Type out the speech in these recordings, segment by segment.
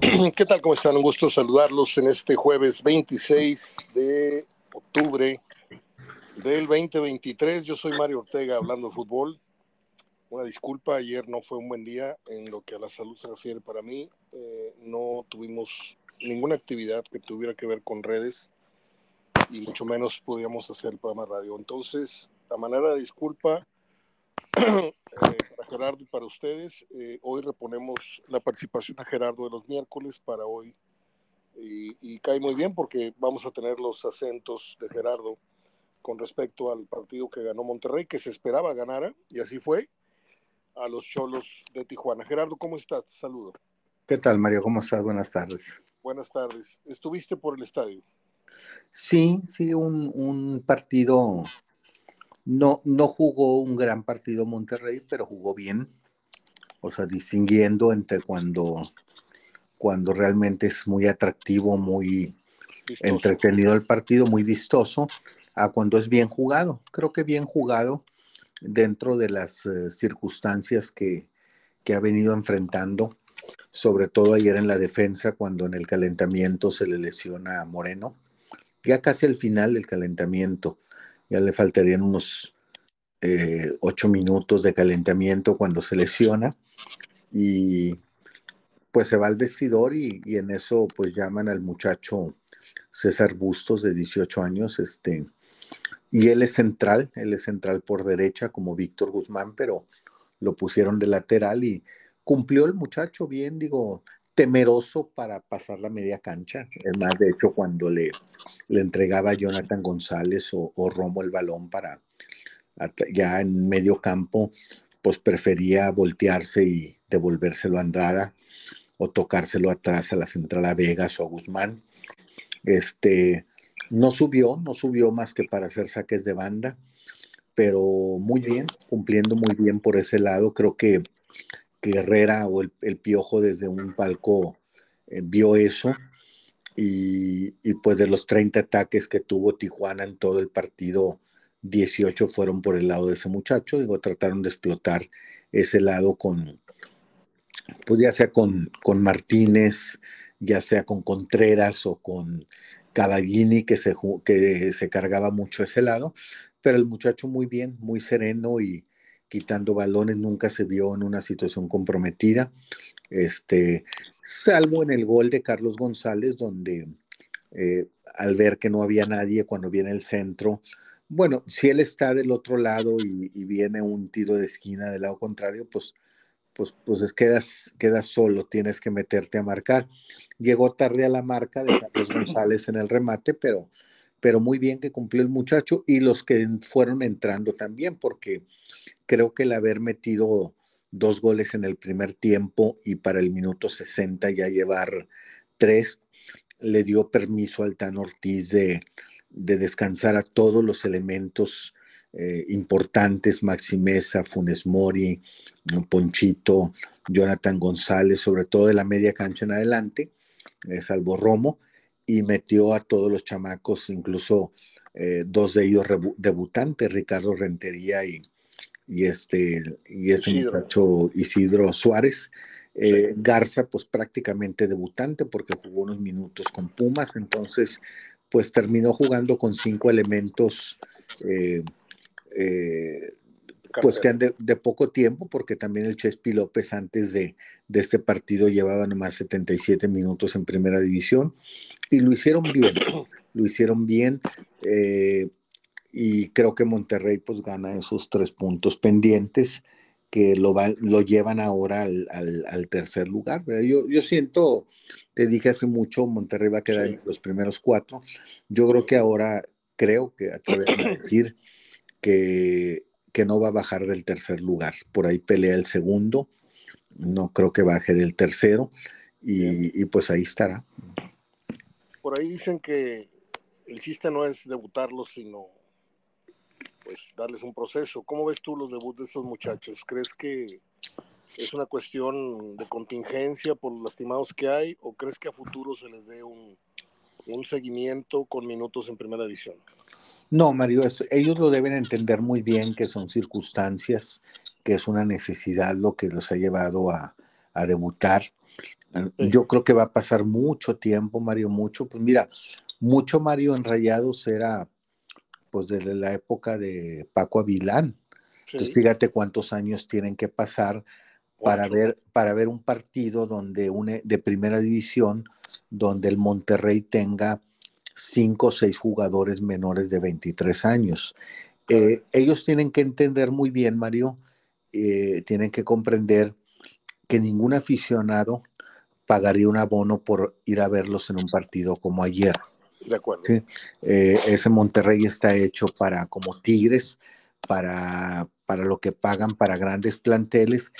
¿Qué tal? ¿Cómo están? Un gusto saludarlos en este jueves 26 de octubre del 2023. Yo soy Mario Ortega hablando de fútbol. Una disculpa, ayer no fue un buen día en lo que a la salud se refiere para mí. Eh, no tuvimos ninguna actividad que tuviera que ver con redes y mucho menos podíamos hacer el programa radio. Entonces, a manera de disculpa, eh, Gerardo y para ustedes, eh, hoy reponemos la participación a Gerardo de los miércoles para hoy y, y cae muy bien porque vamos a tener los acentos de Gerardo con respecto al partido que ganó Monterrey, que se esperaba ganara, y así fue, a los Cholos de Tijuana. Gerardo, ¿cómo estás? Te saludo. ¿Qué tal, Mario? ¿Cómo estás? Buenas tardes. Buenas tardes. ¿Estuviste por el estadio? Sí, sí, un, un partido. No, no jugó un gran partido Monterrey, pero jugó bien. O sea, distinguiendo entre cuando, cuando realmente es muy atractivo, muy vistoso. entretenido el partido, muy vistoso, a cuando es bien jugado. Creo que bien jugado dentro de las uh, circunstancias que, que ha venido enfrentando, sobre todo ayer en la defensa, cuando en el calentamiento se le lesiona a Moreno. Ya casi al final del calentamiento, ya le faltarían unos eh, ocho minutos de calentamiento cuando se lesiona. Y pues se va al vestidor y, y, en eso pues llaman al muchacho César Bustos de 18 años, este, y él es central, él es central por derecha como Víctor Guzmán, pero lo pusieron de lateral y cumplió el muchacho bien, digo, temeroso para pasar la media cancha. Es más, de hecho, cuando le, le entregaba a Jonathan González o, Romo el balón para ya en medio campo, pues prefería voltearse y devolvérselo a Andrada o tocárselo atrás a la central a Vegas o a Guzmán. Este, no subió, no subió más que para hacer saques de banda, pero muy bien, cumpliendo muy bien por ese lado. Creo que, que Herrera o el, Piojo desde un palco eh, vio eso. Y, y, pues de los 30 ataques que tuvo Tijuana en todo el partido, 18 fueron por el lado de ese muchacho. Digo, trataron de explotar ese lado con, pues ya sea con, con Martínez, ya sea con Contreras o con Cavallini que se, que se cargaba mucho ese lado, pero el muchacho muy bien, muy sereno y quitando balones, nunca se vio en una situación comprometida, este, salvo en el gol de Carlos González, donde eh, al ver que no había nadie cuando viene el centro, bueno, si él está del otro lado y, viene un tiro de esquina del lado contrario, pues pues, pues quedas, quedas solo, tienes que meterte a marcar. Llegó tarde a la marca de Carlos González en el remate, pero, pero muy bien que cumplió el muchacho y los que fueron entrando también, porque creo que el haber metido dos goles en el primer tiempo y para el minuto 60 ya llevar tres, le dio permiso al Tan Ortiz de, de descansar a todos los elementos eh, importantes, Maximeza, Funes Mori, Ponchito, Jonathan González, sobre todo de la media cancha en adelante, eh, salvo Romo, y metió a todos los chamacos, incluso eh, dos de ellos debutantes, Ricardo Rentería y, y este, y ese Isidro. muchacho Isidro Suárez. Eh, Garza, pues prácticamente debutante porque jugó unos minutos con Pumas, entonces pues terminó jugando con cinco elementos eh, eh, pues que de, de, poco tiempo, porque también el Chespi López antes de, de, este partido llevaba nomás 77 minutos en primera división y lo hicieron bien, lo hicieron bien y creo que Monterrey pues gana esos tres puntos pendientes que lo, va, lo llevan ahora al, al, al tercer lugar. Yo, yo siento, te dije hace mucho, Monterrey va a quedar sí. en los primeros cuatro. Yo creo que ahora, creo que atrevo a decir que, que, no va a bajar del tercer lugar. Por ahí pelea el segundo, no creo que baje del tercero y, y, pues ahí estará. Por ahí dicen que el chiste no es debutarlos, sino pues darles un proceso. ¿Cómo ves tú los debuts de estos muchachos? ¿Crees que es una cuestión de contingencia por los lastimados que hay o crees que a futuro se les dé un, un seguimiento con minutos en primera división? No, Mario, es, ellos lo deben entender muy bien que son circunstancias, que es una necesidad lo que los ha llevado a, a debutar. Yo creo que va a pasar mucho tiempo, Mario, mucho. Pues mira, mucho Mario en Rayados era pues desde la época de Paco Avilán. Entonces fíjate cuántos años tienen que pasar para ver, para ver un partido donde une, de primera división donde el Monterrey tenga cinco o seis jugadores menores de 23 años. Eh, ellos tienen que entender muy bien, Mario, eh, tienen que comprender que ningún aficionado pagaría un abono por ir a verlos en un partido como ayer. De acuerdo. Eh, ese Monterrey está hecho para, como Tigres, para, para lo que pagan para grandes planteles,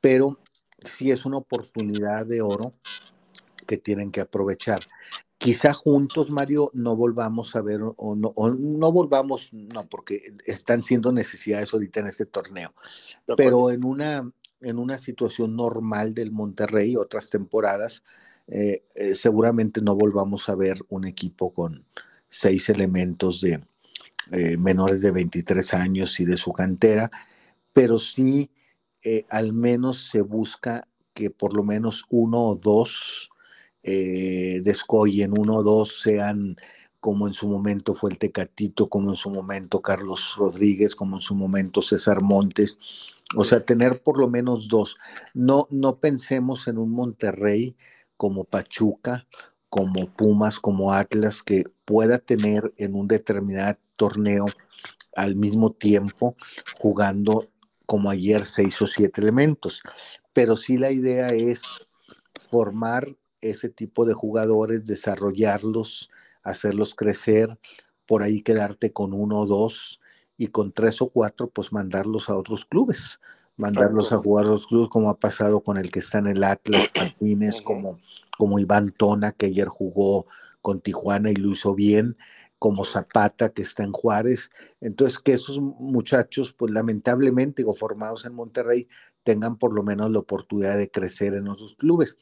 pero sí es una oportunidad de oro que tienen que aprovechar. Quizá juntos, Mario, no volvamos a ver o no, no volvamos, no, porque están siendo necesidades ahorita en este torneo, pero en una, en una situación normal del Monterrey, otras temporadas, eh, eh, seguramente no volvamos a ver un equipo con seis elementos de eh, menores de 23 años y de su cantera, pero sí al menos se busca que por lo menos uno o dos descoyen, uno o dos sean como en su momento fue el Tecatito, como en su momento Carlos Rodríguez, como en su momento César Montes. O sea, tener por lo menos dos. No, no pensemos en un Monterrey como Pachuca, como Pumas, como Atlas, que pueda tener en un determinado torneo al mismo tiempo jugando como ayer seis o siete elementos. Pero sí la idea es formar ese tipo de jugadores, desarrollarlos, hacerlos crecer, por ahí quedarte con uno o dos y con tres o cuatro, pues mandarlos a otros clubes, mandarlos a jugar a los clubes, como ha pasado con el que está en el Atlas Martínez, como, como Iván Tona, que ayer jugó con Tijuana y lo hizo bien, como Zapata, que está en Juárez. Entonces, que esos muchachos, pues lamentablemente, digo, formados en Monterrey, tengan por lo menos la oportunidad de crecer en esos clubes.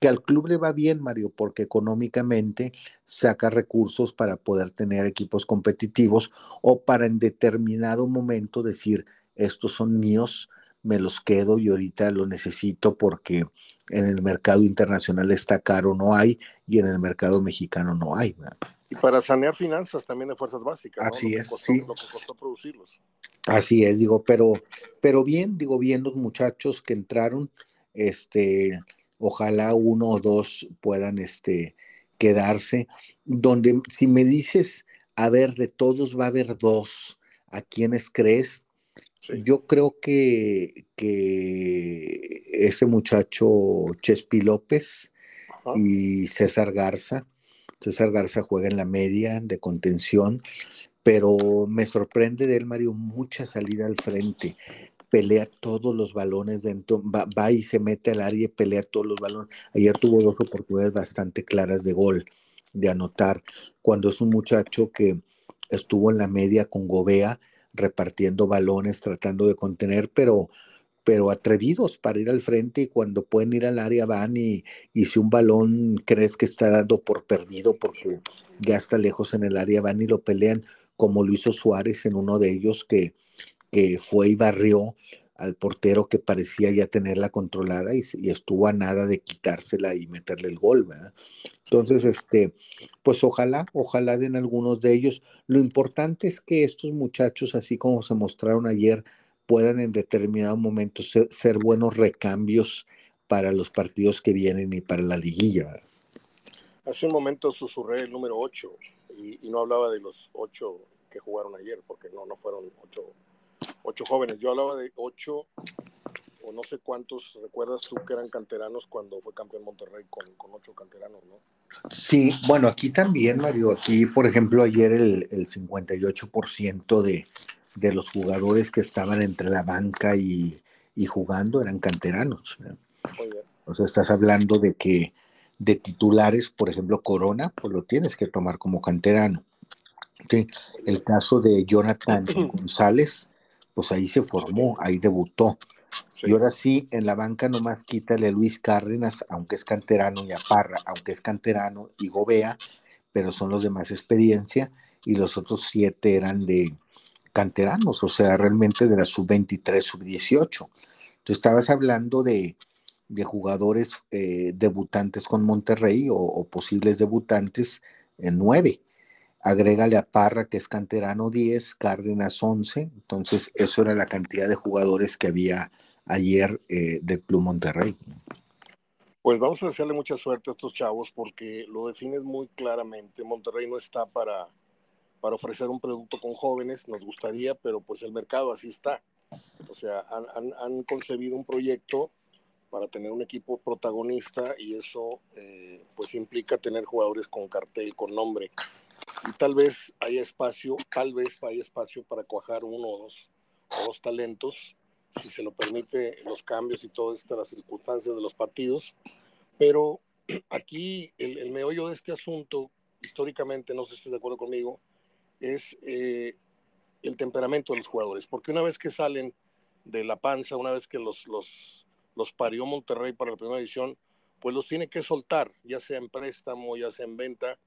Que al club le va bien, Mario, porque económicamente saca recursos para poder tener equipos competitivos o para en determinado momento decir, estos son míos, me los quedo y ahorita lo necesito porque en el mercado internacional está caro, no hay, y en el mercado mexicano no hay. Y para sanear finanzas también de fuerzas básicas. Así es, sí. Lo que costó producirlos. Así es, digo, pero, pero bien, digo, bien los muchachos que entraron, este, ojalá uno o dos puedan, este, quedarse, donde si me dices, a ver, de todos va a haber dos, ¿a quiénes crees? Yo creo que, que ese muchacho Chespi López y César Garza, César Garza juega en la media de contención, pero me sorprende de él, Mario, mucha salida al frente. Pelea todos los balones dentro, va, va, y se mete al área y pelea todos los balones. Ayer tuvo dos oportunidades bastante claras de gol, de anotar. Cuando es un muchacho que estuvo en la media con Gobea, repartiendo balones, tratando de contener, pero, pero atrevidos para ir al frente y cuando pueden ir al área van y, y si un balón crees que está dando por perdido porque ya está lejos en el área, van y lo pelean como lo hizo Suárez en uno de ellos que, que fue y barrió al portero que parecía ya tenerla controlada y, estuvo a nada de quitársela y meterle el gol, ¿verdad? Entonces, este, pues ojalá, ojalá den algunos de ellos. Lo importante es que estos muchachos, así como se mostraron ayer, puedan en determinado momento ser, buenos recambios para los partidos que vienen y para la liguilla. Hace un momento susurré el número 8 y, no hablaba de los ocho que jugaron ayer, porque no, no fueron ocho, ocho jóvenes. Yo hablaba de ocho o no sé cuántos, ¿recuerdas tú que eran canteranos cuando fue campeón Monterrey con, con ocho canteranos, no? Sí, bueno, aquí también, Mario, aquí, por ejemplo, ayer el, el 58% de, de los jugadores que estaban entre la banca y, y jugando eran canteranos. O sea, estás hablando de que de titulares, por ejemplo, Corona, pues lo tienes que tomar como canterano. El caso de Jonathan González, pues ahí se formó, ahí debutó. Y ahora sí, en la banca nomás quítale a Luis Cárdenas, aunque es canterano, y a Parra, aunque es canterano, y Gobea, pero son los de más experiencia, y los otros siete eran de canteranos, o sea, realmente de la sub-23, sub-18. Tú estabas hablando de, de jugadores eh, debutantes con Monterrey o, posibles debutantes en nueve. Agrégale a Parra, que es canterano 10, Cárdenas 11. Entonces, eso era la cantidad de jugadores que había ayer eh, del Club Monterrey. Pues vamos a desearle mucha suerte a estos chavos porque lo defines muy claramente. Monterrey no está para, para ofrecer un producto con jóvenes, nos gustaría, pero pues el mercado así está. O sea, han, concebido un proyecto para tener un equipo protagonista y eso eh, pues implica tener jugadores con cartel, con nombre. Y tal vez haya espacio, tal vez haya espacio para cuajar uno o dos, o dos talentos, si se lo permite los cambios y todas estas circunstancias de los partidos. Pero aquí el, el, meollo de este asunto, históricamente, no sé si estás de acuerdo conmigo, es eh, el temperamento de los jugadores. Porque una vez que salen de la panza, una vez que los, los los parió Monterrey para la primera edición, pues los tiene que soltar, ya sea en préstamo, ya sea en venta,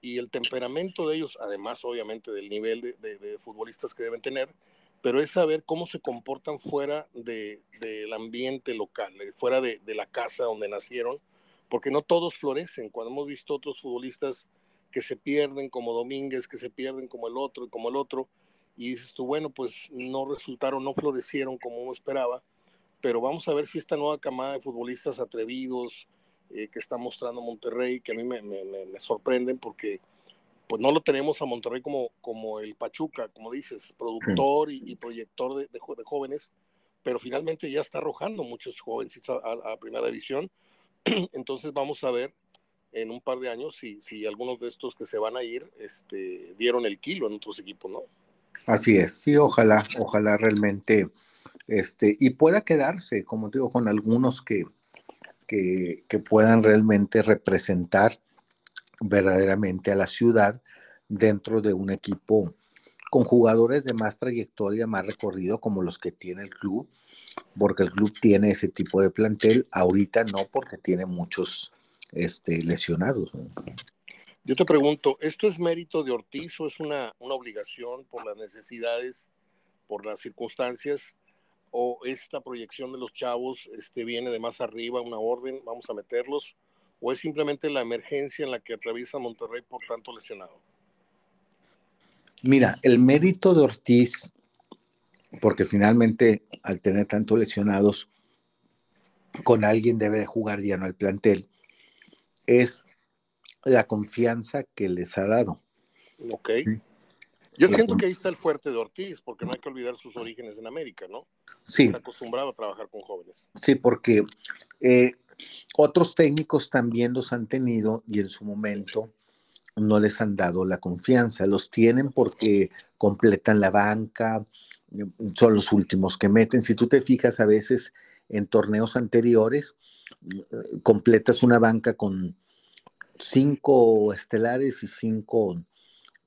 y el temperamento de ellos, además obviamente del nivel de, futbolistas que deben tener, pero es saber cómo se comportan fuera del ambiente local, eh, fuera de, la casa donde nacieron, porque no todos florecen. Cuando hemos visto otros futbolistas que se pierden, como Domínguez, que se pierden como el otro y como el otro, y dices tú, bueno, pues no resultaron, no florecieron como uno esperaba, pero vamos a ver si esta nueva camada de futbolistas atrevidos eh, que está mostrando Monterrey, que a mí me, sorprenden porque pues no lo tenemos a Monterrey como, como el Pachuca, como dices, productor y, proyector de, de, jóvenes, pero finalmente ya está arrojando muchos jóvenes a, a, primera división. Entonces vamos a ver en un par de años si, si algunos de estos que se van a ir este, dieron el kilo en otros equipos, ¿no? Así es, sí, ojalá, ojalá realmente este, y pueda quedarse, como digo, con algunos que, que, puedan realmente representar verdaderamente a la ciudad dentro de un equipo con jugadores de más trayectoria, más recorrido, como los que tiene el club, porque el club tiene ese tipo de plantel, ahorita no, porque tiene muchos este, lesionados. Yo te pregunto, ¿esto es mérito de Ortiz o es una, una obligación por las necesidades, por las circunstancias? O esta proyección de los chavos este, viene de más arriba, una orden, vamos a meterlos, o es simplemente la emergencia en la que atraviesa Monterrey por tanto lesionado? Mira, el mérito de Ortiz, porque finalmente al tener tantos lesionados, con alguien debe de jugar ya no el plantel, es la confianza que les ha dado. Ok. Yo siento que ahí está el fuerte de Ortiz, porque no hay que olvidar sus orígenes en América, ¿no? Sí. Está acostumbrado a trabajar con jóvenes. Sí, porque eh, otros técnicos también los han tenido y en su momento no les han dado la confianza. Los tienen porque completan la banca, son los últimos que meten. Si tú te fijas a veces en torneos anteriores, completas una banca con cinco estelares y cinco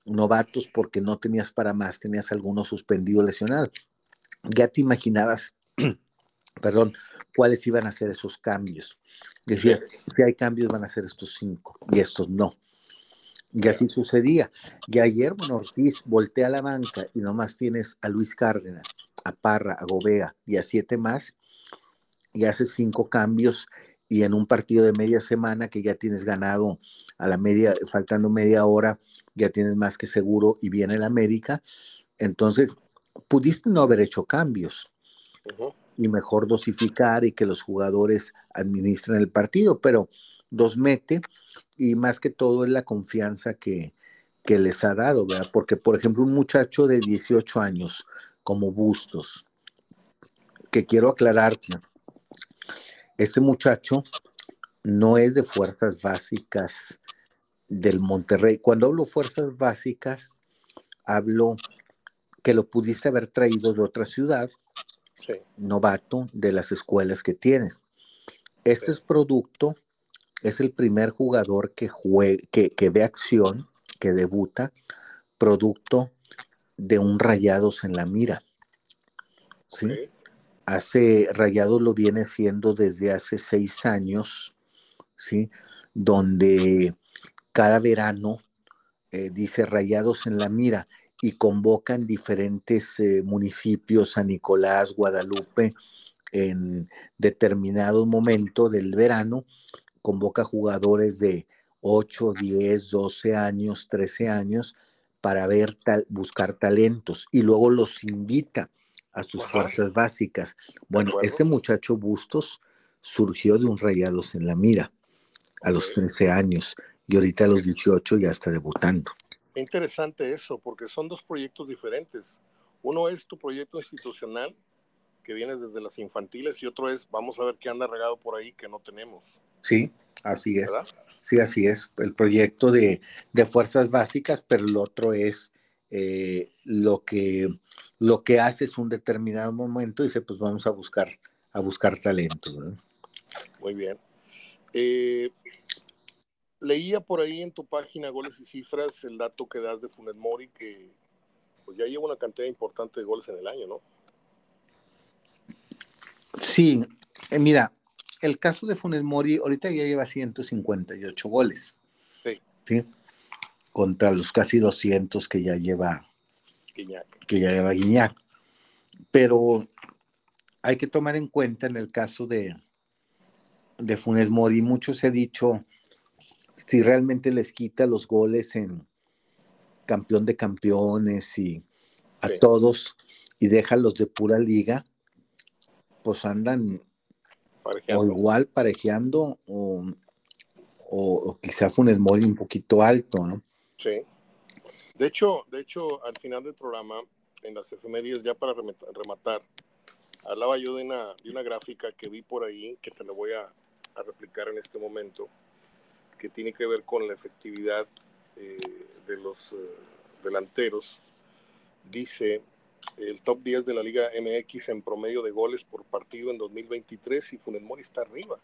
novatos porque no tenías para más, tenías algunos suspendidos lesionados. Ya te imaginabas, perdón, cuáles iban a ser esos cambios. Decía, si hay cambios van a ser estos cinco y estos no. Y así sucedía. Y ayer, bueno, Ortiz voltea a la banca y nomás tienes a Luis Cárdenas, a Parra, a Gobea y a siete más y haces cinco cambios y en un partido de media semana que ya tienes ganado a la media, faltando media hora, ya tienes más que seguro y viene el América, entonces pudiste no haber hecho cambios y mejor dosificar y que los jugadores administren el partido, pero los mete y más que todo es la confianza que, que les ha dado, ¿verdad? Porque, por ejemplo, un muchacho de 18 años como Bustos, que quiero aclararte, este muchacho no es de fuerzas básicas del Monterrey. Cuando hablo fuerzas básicas, hablo que lo pudiste haber traído de otra ciudad, novato, de las escuelas que tienes. Este es producto, es el primer jugador que, que, ve acción, que debuta, producto de un rayados en la mira. ¿sí? Hace rayados lo viene siendo desde hace seis años, ¿sí? donde cada verano eh, dice Rayados en la Mira y convocan diferentes eh, municipios, San Nicolás, Guadalupe, en determinado momento del verano convoca jugadores de 8, 10, 12 años, 13 años para ver tal, buscar talentos y luego los invita a sus fuerzas básicas. Bueno, este muchacho Bustos surgió de un Rayados en la Mira a los 13 años y ahorita a los 18 ya está debutando. Interesante eso, porque son dos proyectos diferentes. Uno es tu proyecto institucional, que vienes desde las infantiles, y otro es, vamos a ver qué anda regado por ahí que no tenemos. Sí, así es. Sí, así es. El proyecto de, fuerzas básicas, pero el otro es eh, lo, que, lo que haces un determinado momento y dice, pues vamos a buscar, a buscar talento. Muy bien. Eh, leía por ahí en tu página Goles y Cifras el dato que das de Funes Mori, que pues ya lleva una cantidad importante de goles en el año, ¿no? Sí, eh, mira, el caso de Funes Mori ahorita ya lleva 158 goles. Sí. ¿sí? Contra los casi 200 que ya lleva Guiñac. Que ya lleva Guiñac. Pero hay que tomar en cuenta en el caso de, de Funes Mori, mucho se ha dicho si realmente les quita los goles en campeón de campeones y a todos y deja los de pura liga, pues andan o igual parejeando o, o, quizá Funes Mori un poquito alto, ¿no? Sí. De hecho, de hecho, al final del programa, en las efemérides, ya para rematar, hablaba yo de una, de una gráfica que vi por ahí, que te la voy a, a replicar en este momento, que tiene que ver con la efectividad eh, de los eh, delanteros. Dice el top 10 de la Liga MX en promedio de goles por partido en 2023 y Funes Mori está arriba,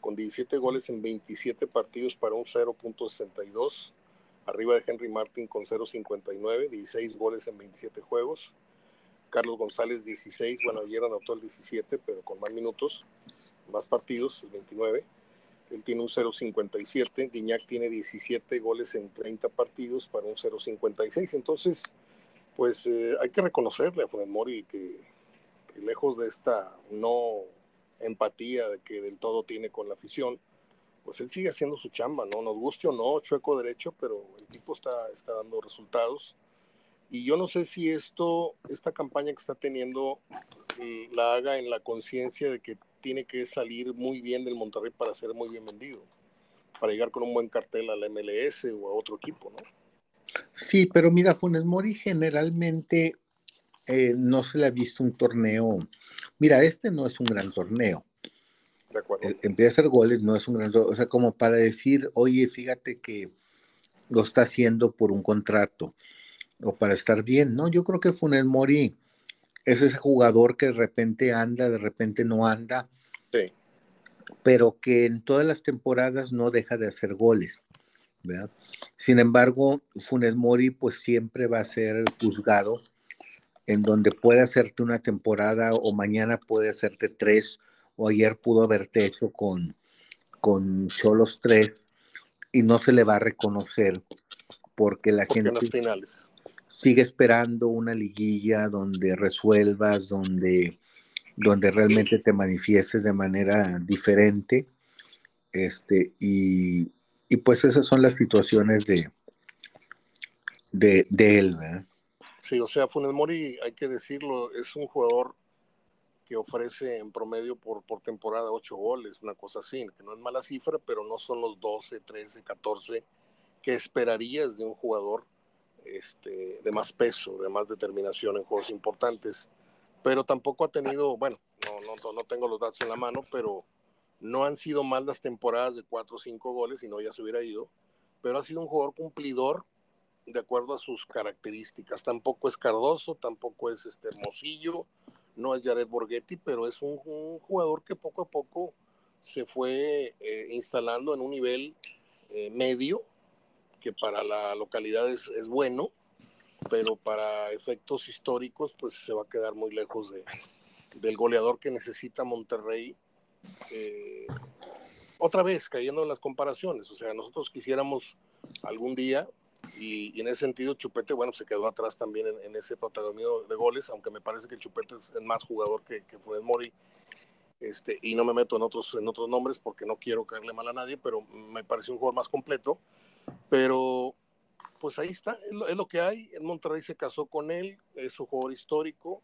con 17 goles en 27 partidos para un 0.62, arriba de Henry Martin con 0.59, 16 goles en 27 juegos. Carlos González 16, bueno, ayer anotó el 17, pero con más minutos, más partidos, el 29 él tiene un 0.57, Guiñac tiene 17 goles en 30 partidos para un 0.56. Entonces, pues eh, hay que reconocerle a Funes Mori que, lejos de esta no empatía que del todo tiene con la afición, pues él sigue haciendo su chamba, ¿no? Nos guste o no, chueco derecho, pero el tipo está, está dando resultados. Y yo no sé si esto, esta campaña que está teniendo, eh, la haga en la conciencia de que tiene que salir muy bien del Monterrey para ser muy bien vendido, para llegar con un buen cartel a la MLS o a otro equipo, ¿no? Sí, pero mira, Funes Mori generalmente eh, no se le ha visto un torneo. Mira, este no es un gran torneo. De acuerdo. Empieza a hacer goles, no es un gran torneo. O sea, como para decir, oye, fíjate que lo está haciendo por un contrato o para estar bien. No, yo creo que Funes Mori es ese jugador que de repente anda, de repente no anda, sí. pero que en todas las temporadas no deja de hacer goles. ¿verdad? Sin embargo, Funes Mori pues siempre va a ser juzgado en donde puede hacerte una temporada o mañana puede hacerte tres o ayer pudo haberte hecho con, con Cholos tres y no se le va a reconocer porque la gente... En los finales sigue esperando una liguilla donde resuelvas, donde, donde realmente te manifiestes de manera diferente. Este, y, pues esas son las situaciones de, de, de él, ¿verdad? Sí, o sea, Funes Mori, hay que decirlo, es un jugador que ofrece en promedio por, por temporada ocho goles, una cosa así, que no es mala cifra, pero no son los 12, 13, 14 que esperarías de un jugador este, de más peso, de más determinación en juegos importantes, pero tampoco ha tenido, bueno, no, no, no tengo los datos en la mano, pero no han sido mal las temporadas de cuatro o cinco goles, y no ya se hubiera ido, pero ha sido un jugador cumplidor de acuerdo a sus características. Tampoco es Cardoso, tampoco es este Hermosillo, no es Jared Borghetti, pero es un, jugador que poco a poco se fue eh, instalando en un nivel eh, medio que para la localidad es, bueno, pero para efectos históricos pues se va a quedar muy lejos de, del goleador que necesita Monterrey. Eh, otra vez, cayendo en las comparaciones, o sea, nosotros quisiéramos algún día, y, en ese sentido Chupete, bueno, se quedó atrás también en, ese protagonismo de goles, aunque me parece que Chupete es el más jugador que, que fue Mori este, y no me meto en otros, en otros nombres porque no quiero caerle mal a nadie, pero me parece un jugador más completo. Pero pues ahí está, es lo, que hay. En Monterrey se casó con él, es un jugador histórico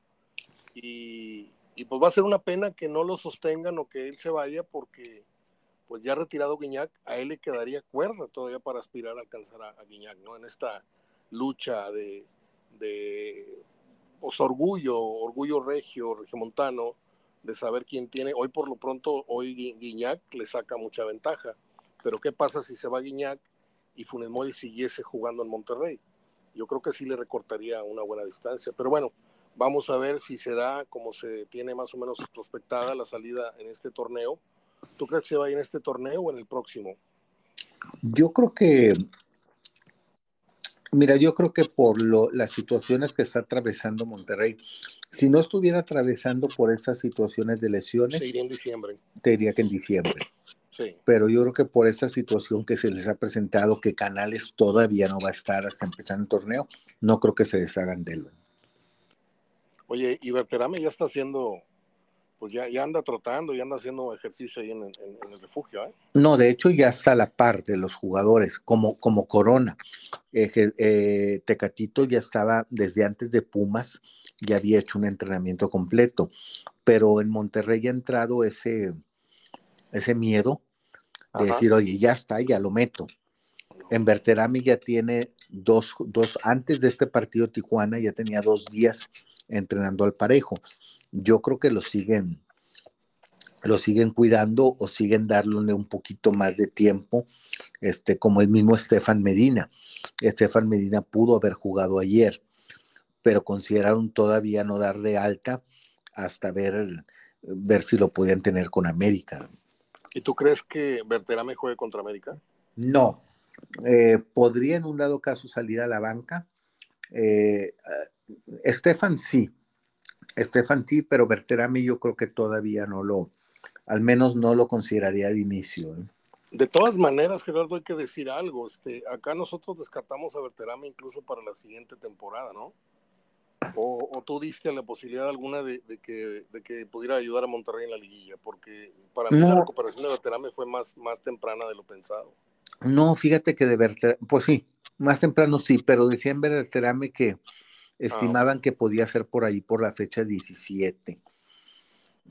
y, pues va a ser una pena que no lo sostengan o que él se vaya porque pues ya retirado Guiñac, a él le quedaría cuerda todavía para aspirar a alcanzar a, Guiñac, ¿no? En esta lucha de, de pues, orgullo, orgullo regio, regiomontano, de saber quién tiene. Hoy por lo pronto, hoy Guiñac le saca mucha ventaja. Pero ¿qué pasa si se va Guiñac y Funes Mori siguiese jugando en Monterrey? Yo creo que sí le recortaría una buena distancia. Pero bueno, vamos a ver si se da como se tiene más o menos prospectada la salida en este torneo. ¿Tú crees que se va en este torneo o en el próximo? Yo creo que Mira, yo creo que por lo, las situaciones que está atravesando Monterrey, si no estuviera atravesando por esas situaciones de lesiones, se iría en diciembre. Te diría que en diciembre. Sí. Pero yo creo que por esa situación que se les ha presentado, que Canales todavía no va a estar hasta empezar el torneo, no creo que se deshagan de él. Oye, y Berterame ya está haciendo pues ya, ya anda trotando, y anda haciendo ejercicio ahí en, el refugio. ¿eh? No, de hecho ya está la parte de los jugadores, como, como Corona. Eh, eh, Tecatito ya estaba desde antes de Pumas, ya había hecho un entrenamiento completo, pero en Monterrey ha entrado ese, ese miedo de decir, oye, ya está, ya lo meto. En Berterami ya tiene dos, dos, antes de este partido Tijuana ya tenía dos días entrenando al parejo yo creo que lo siguen, lo siguen cuidando o siguen dándole un poquito más de tiempo, este, como el mismo Estefan Medina. Estefan Medina pudo haber jugado ayer, pero consideraron todavía no dar de alta hasta ver, ver si lo podían tener con América. ¿Y tú crees que Berterame juegue contra América? No. Eh, podría en un dado caso salir a la banca. Eh, Estefan sí, Estefan T, pero Berterami yo creo que todavía no lo, al menos no lo consideraría de inicio. ¿eh? De todas maneras, Gerardo, hay que decir algo. Este, acá nosotros descartamos a Berterame incluso para la siguiente temporada, ¿no? O, tú diste la posibilidad alguna de, que, de, que, pudiera ayudar a Monterrey en la liguilla, porque para mí la recuperación de Berterame fue más, más temprana de lo pensado. No, fíjate que de Berterame, pues sí, más temprano sí, pero decían Berterame que Ah, estimaban que podía ser por ahí por la fecha 17,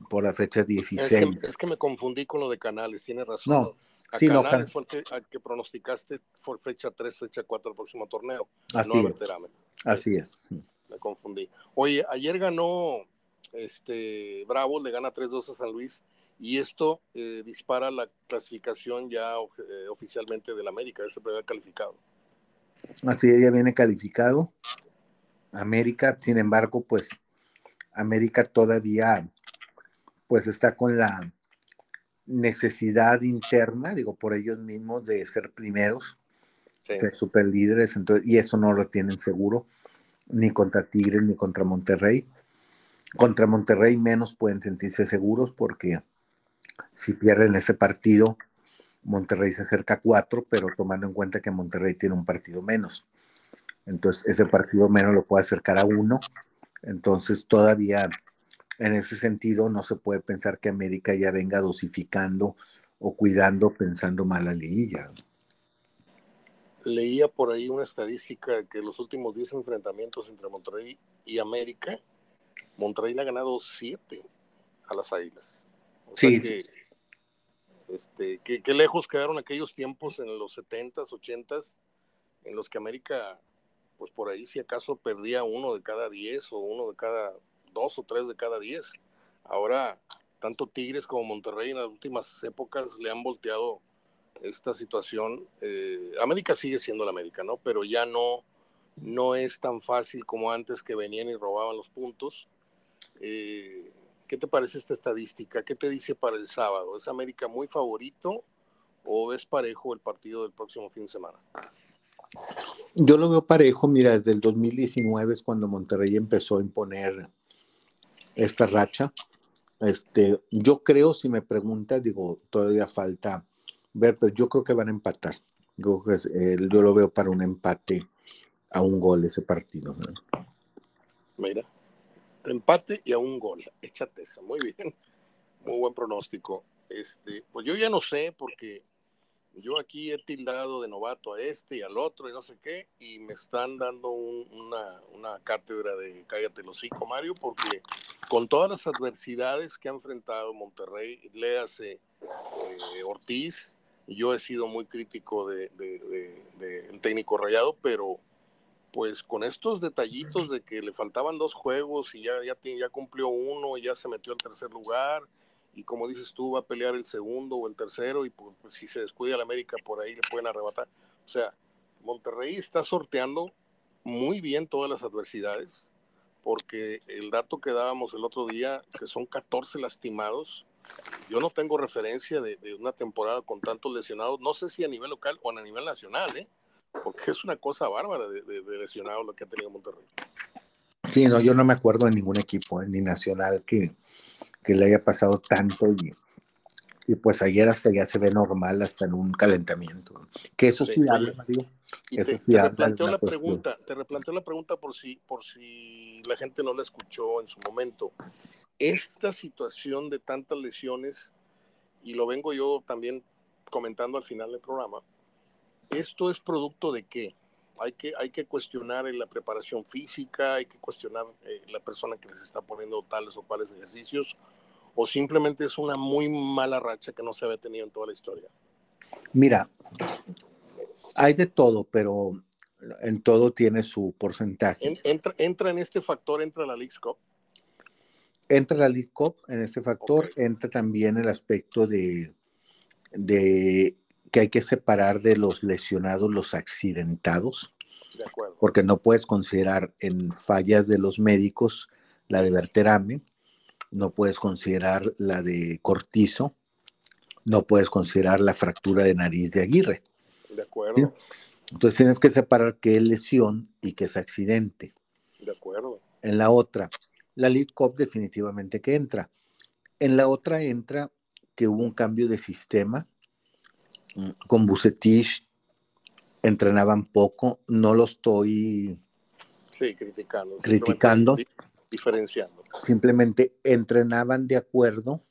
por la fecha 16. Es que, me confundí con lo de Canales, tiene razón. No, a sí, Canales fue el que, pronosticaste por fecha 3, fecha 4 el próximo torneo. Así es. Así es. Me confundí. Oye, ayer ganó este Bravo, le gana 3-2 a San Luis y esto eh, dispara la clasificación ya eh, oficialmente del América, ese primer calificado. Así ya viene calificado. América, sin embargo, pues América todavía pues está con la necesidad interna, digo, por ellos mismos de ser primeros, ser super líderes, entonces, y eso no lo tienen seguro, ni contra Tigres ni contra Monterrey. Contra Monterrey menos pueden sentirse seguros porque si pierden ese partido, Monterrey se acerca a cuatro, pero tomando en cuenta que Monterrey tiene un partido menos. Entonces, ese partido menos lo puede acercar a uno. Entonces, todavía en ese sentido no se puede pensar que América ya venga dosificando o cuidando pensando mal a liguilla. Leía por ahí una estadística que los últimos 10 enfrentamientos entre Monterrey y América, Monterrey le ha ganado 7 a las Águilas. sí, que, Este, que, lejos quedaron aquellos tiempos en los 70s, 80s, en los que América pues por ahí si acaso perdía uno de cada diez o uno de cada dos o tres de cada diez. Ahora, tanto Tigres como Monterrey en las últimas épocas le han volteado esta situación. Eh, América sigue siendo la América, ¿no? Pero ya no, no es tan fácil como antes que venían y robaban los puntos. Eh, ¿Qué te parece esta estadística? ¿Qué te dice para el sábado? ¿Es América muy favorito o es parejo el partido del próximo fin de semana? Yo lo veo parejo, mira, desde el 2019 es cuando Monterrey empezó a imponer esta racha. Este, yo creo, si me preguntas, digo, todavía falta ver, pero yo creo que van a empatar. Yo, eh, yo lo veo para un empate a un gol ese partido. Mira, empate y a un gol. Échate eso, muy bien. Muy buen pronóstico. Este, pues yo ya no sé porque yo aquí he tildado de novato a este y al otro y no sé qué, y me están dando una, una, cátedra de cállate los hocico, Mario, porque con todas las adversidades que ha enfrentado Monterrey, léase eh, Ortiz, yo he sido muy crítico del de, técnico rayado, pero pues con estos detallitos de que le faltaban dos juegos y ya, ya, ya cumplió uno y ya se metió al tercer lugar y como dices tú, va a pelear el segundo o el tercero y pues, pues, si se descuida la América por ahí le pueden arrebatar. O sea, Monterrey está sorteando muy bien todas las adversidades porque el dato que dábamos el otro día, que son 14 lastimados, yo no tengo referencia de, una temporada con tantos lesionados, no sé si a nivel local o a nivel nacional, ¿eh? porque es una cosa bárbara de, de lesionados lo que ha tenido Monterrey. Sí, no, yo no me acuerdo de ningún equipo, ¿eh? ni nacional, que, que le haya pasado tanto y, y pues ayer hasta ya se ve normal hasta en un calentamiento. Que eso sí, habla, Mario. Y te, replanteo la, pregunta, te replanteo la pregunta por si, por si la gente no la escuchó en su momento. Esta situación de tantas lesiones, y lo vengo yo también comentando al final del programa, ¿esto es producto de qué? Hay que, hay que cuestionar la preparación física, hay que cuestionar eh, la persona que les está poniendo tales o cuales ejercicios, o simplemente es una muy mala racha que no se había tenido en toda la historia. Mira, hay de todo, pero en todo tiene su porcentaje. entra, entra en este factor, entra la League Cup. Entra la League Cup en este factor, entra también el aspecto de, de que hay que separar de los lesionados los accidentados, porque no puedes considerar en fallas de los médicos la de Verterame, no puedes considerar la de Cortizo, no puedes considerar la fractura de nariz de Aguirre. De acuerdo. Entonces tienes que separar qué es lesión y qué es accidente. De acuerdo. En la otra, la lead cop definitivamente que entra. En la otra entra que hubo un cambio de sistema con Bucetich entrenaban poco, no lo estoy criticando, criticando diferenciando. Simplemente entrenaban de acuerdo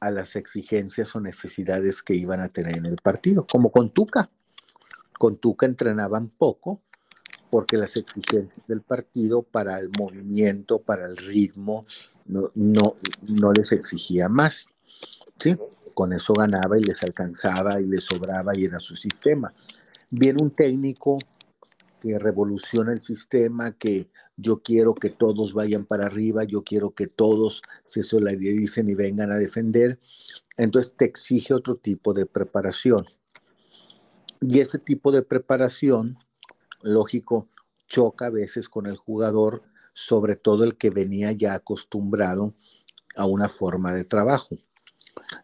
a las exigencias o necesidades que iban a tener en el partido, como con Tuca. Con Tuca entrenaban poco porque las exigencias del partido para el movimiento, para el ritmo, no, no, no les exigía más. ¿sí? con eso ganaba y les alcanzaba y les sobraba y era su sistema. Viene un técnico que revoluciona el sistema, que yo quiero que todos vayan para arriba, yo quiero que todos se solidaricen y vengan a defender. Entonces te exige otro tipo de preparación. Y ese tipo de preparación, lógico, choca a veces con el jugador, sobre todo el que venía ya acostumbrado a una forma de trabajo.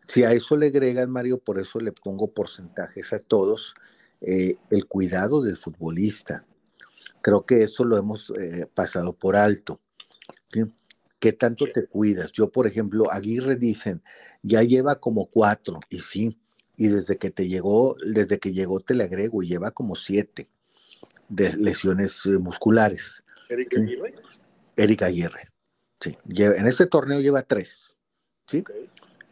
Si a eso le agregan, Mario, por eso le pongo porcentajes a todos, eh, el cuidado del futbolista. Creo que eso lo hemos eh, pasado por alto. ¿Qué tanto te cuidas? Yo, por ejemplo, Aguirre dicen, ya lleva como cuatro, y sí, y desde que te llegó, desde que llegó te le agrego, y lleva como siete de lesiones eh, musculares. ¿Erika Aguirre? Aguirre, sí. en este torneo lleva tres, ¿sí?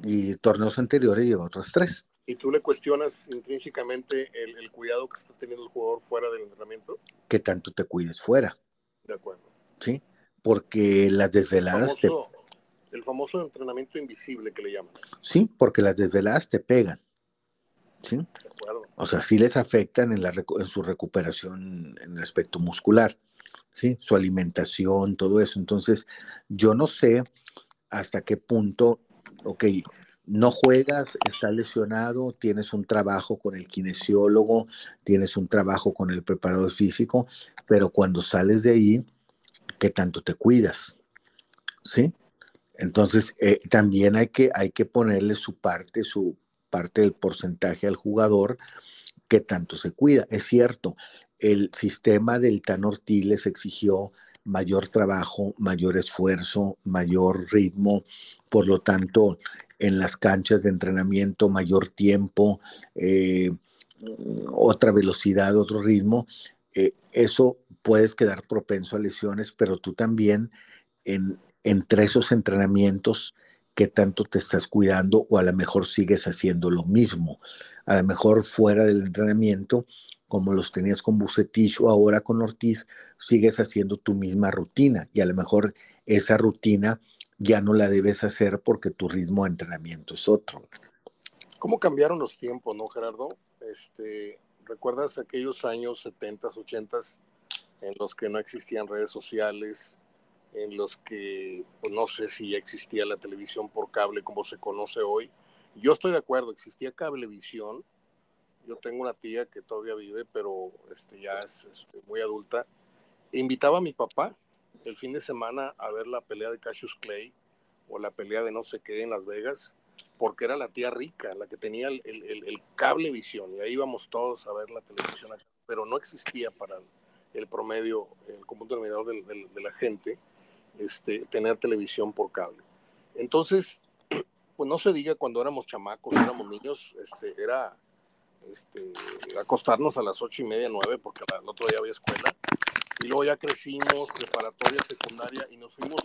y torneos anteriores lleva otras tres. ¿Y tú le cuestionas intrínsecamente el, cuidado que está teniendo el jugador fuera del entrenamiento? Que tanto te cuides fuera. De acuerdo. Sí, porque las desveladas... El famoso, entrenamiento invisible que le llaman. Sí, porque las desveladas te pegan. ¿Sí? De acuerdo. O sea, sí les afectan en, la, en su recuperación en el aspecto muscular. ¿Sí? Su alimentación, todo eso. Entonces, yo no sé hasta qué punto ok, no juegas, estás lesionado, tienes un trabajo con el kinesiólogo, tienes un trabajo con el preparador físico, pero cuando sales de ahí, ¿qué tanto te cuidas? ¿Sí? Entonces, eh, también hay que, hay que ponerle su parte, su parte del porcentaje al jugador que tanto se cuida. Es cierto, el sistema del Tan Ortiz les exigió mayor trabajo, mayor esfuerzo, mayor ritmo, por lo tanto, en las canchas de entrenamiento, mayor tiempo, eh, otra velocidad, otro ritmo, eh, eso puedes quedar propenso a lesiones, pero tú también en, entre esos entrenamientos qué tanto te estás cuidando o a lo mejor sigues haciendo lo mismo. A lo mejor fuera del entrenamiento, como los tenías con Bucetich o ahora con Ortiz, sigues haciendo tu misma rutina y a lo mejor esa rutina ya no la debes hacer porque tu ritmo de entrenamiento es otro. ¿Cómo cambiaron los tiempos, no, Gerardo? Este, ¿Recuerdas aquellos años 70, 80 en los que no existían redes sociales, en los que pues, no sé si existía la televisión por cable como se conoce hoy? Yo estoy de acuerdo, existía cablevisión. Yo tengo una tía que todavía vive, pero este, ya es este, muy adulta. Invitaba a mi papá el fin de semana a ver la pelea de Cassius Clay o la pelea de no sé qué en Las Vegas, porque era la tía rica, la que tenía el, el, cable visión, y ahí íbamos todos a ver la televisión, pero no existía para el promedio, el común denominador de, de la gente, este, tener televisión por cable. Entonces, pues no se diga cuando éramos chamacos, éramos niños, este, era este, acostarnos a las ocho y media, nueve, porque el otro día había escuela, y luego ya crecimos, preparatoria, secundaria, y nos fuimos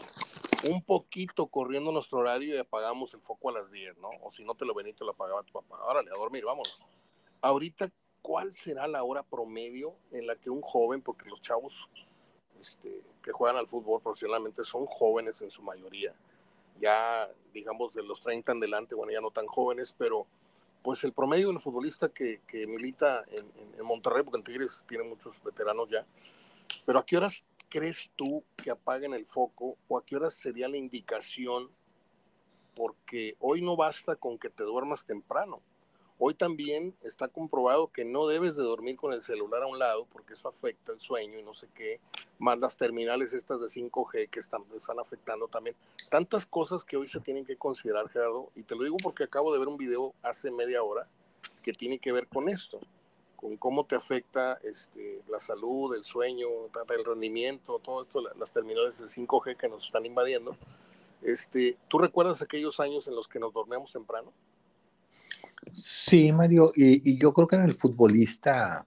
un poquito corriendo nuestro horario y apagamos el foco a las 10, ¿no? O si no te lo veniste, lo apagaba tu papá. Órale, a dormir, vamos. Ahorita, ¿cuál será la hora promedio en la que un joven, porque los chavos este, que juegan al fútbol profesionalmente son jóvenes en su mayoría, ya digamos de los 30 en adelante, bueno, ya no tan jóvenes, pero pues el promedio del futbolista que, que milita en, en, Monterrey, porque en Tigres tiene muchos veteranos ya, pero ¿a qué horas crees tú que apaguen el foco o a qué horas sería la indicación? Porque hoy no basta con que te duermas temprano. Hoy también está comprobado que no debes de dormir con el celular a un lado porque eso afecta el sueño y no sé qué, más las terminales estas de 5G que están, están afectando también. Tantas cosas que hoy se tienen que considerar, Gerardo, y te lo digo porque acabo de ver un video hace media hora que tiene que ver con esto con cómo te afecta este, la salud, el sueño, el rendimiento, todo esto, las terminales de 5G que nos están invadiendo. Este, ¿Tú recuerdas aquellos años en los que nos dormíamos temprano? Sí, Mario, y, yo creo que en el futbolista,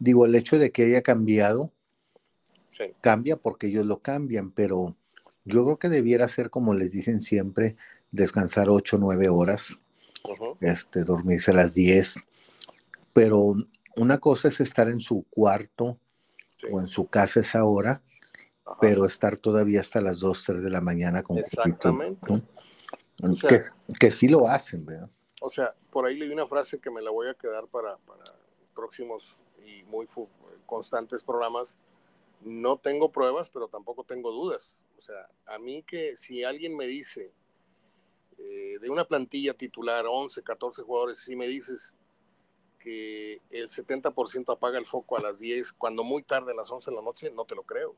digo, el hecho de que haya cambiado, cambia porque ellos lo cambian, pero yo creo que debiera ser, como les dicen siempre, descansar 8 o 9 horas, este, dormirse a las 10, pero una cosa es estar en su cuarto o en su casa esa hora, pero estar todavía hasta las 2, 3 de la mañana con Exactamente. que, que, sí lo hacen, ¿verdad? O sea, por ahí leí una frase que me la voy a quedar para, para próximos y muy constantes programas. No tengo pruebas, pero tampoco tengo dudas. O sea, a mí que si alguien me dice eh, de una plantilla titular, 11, 14 jugadores, si me dices, que el 70% apaga el foco a las 10, cuando muy tarde a las 11 de la noche, no te lo creo.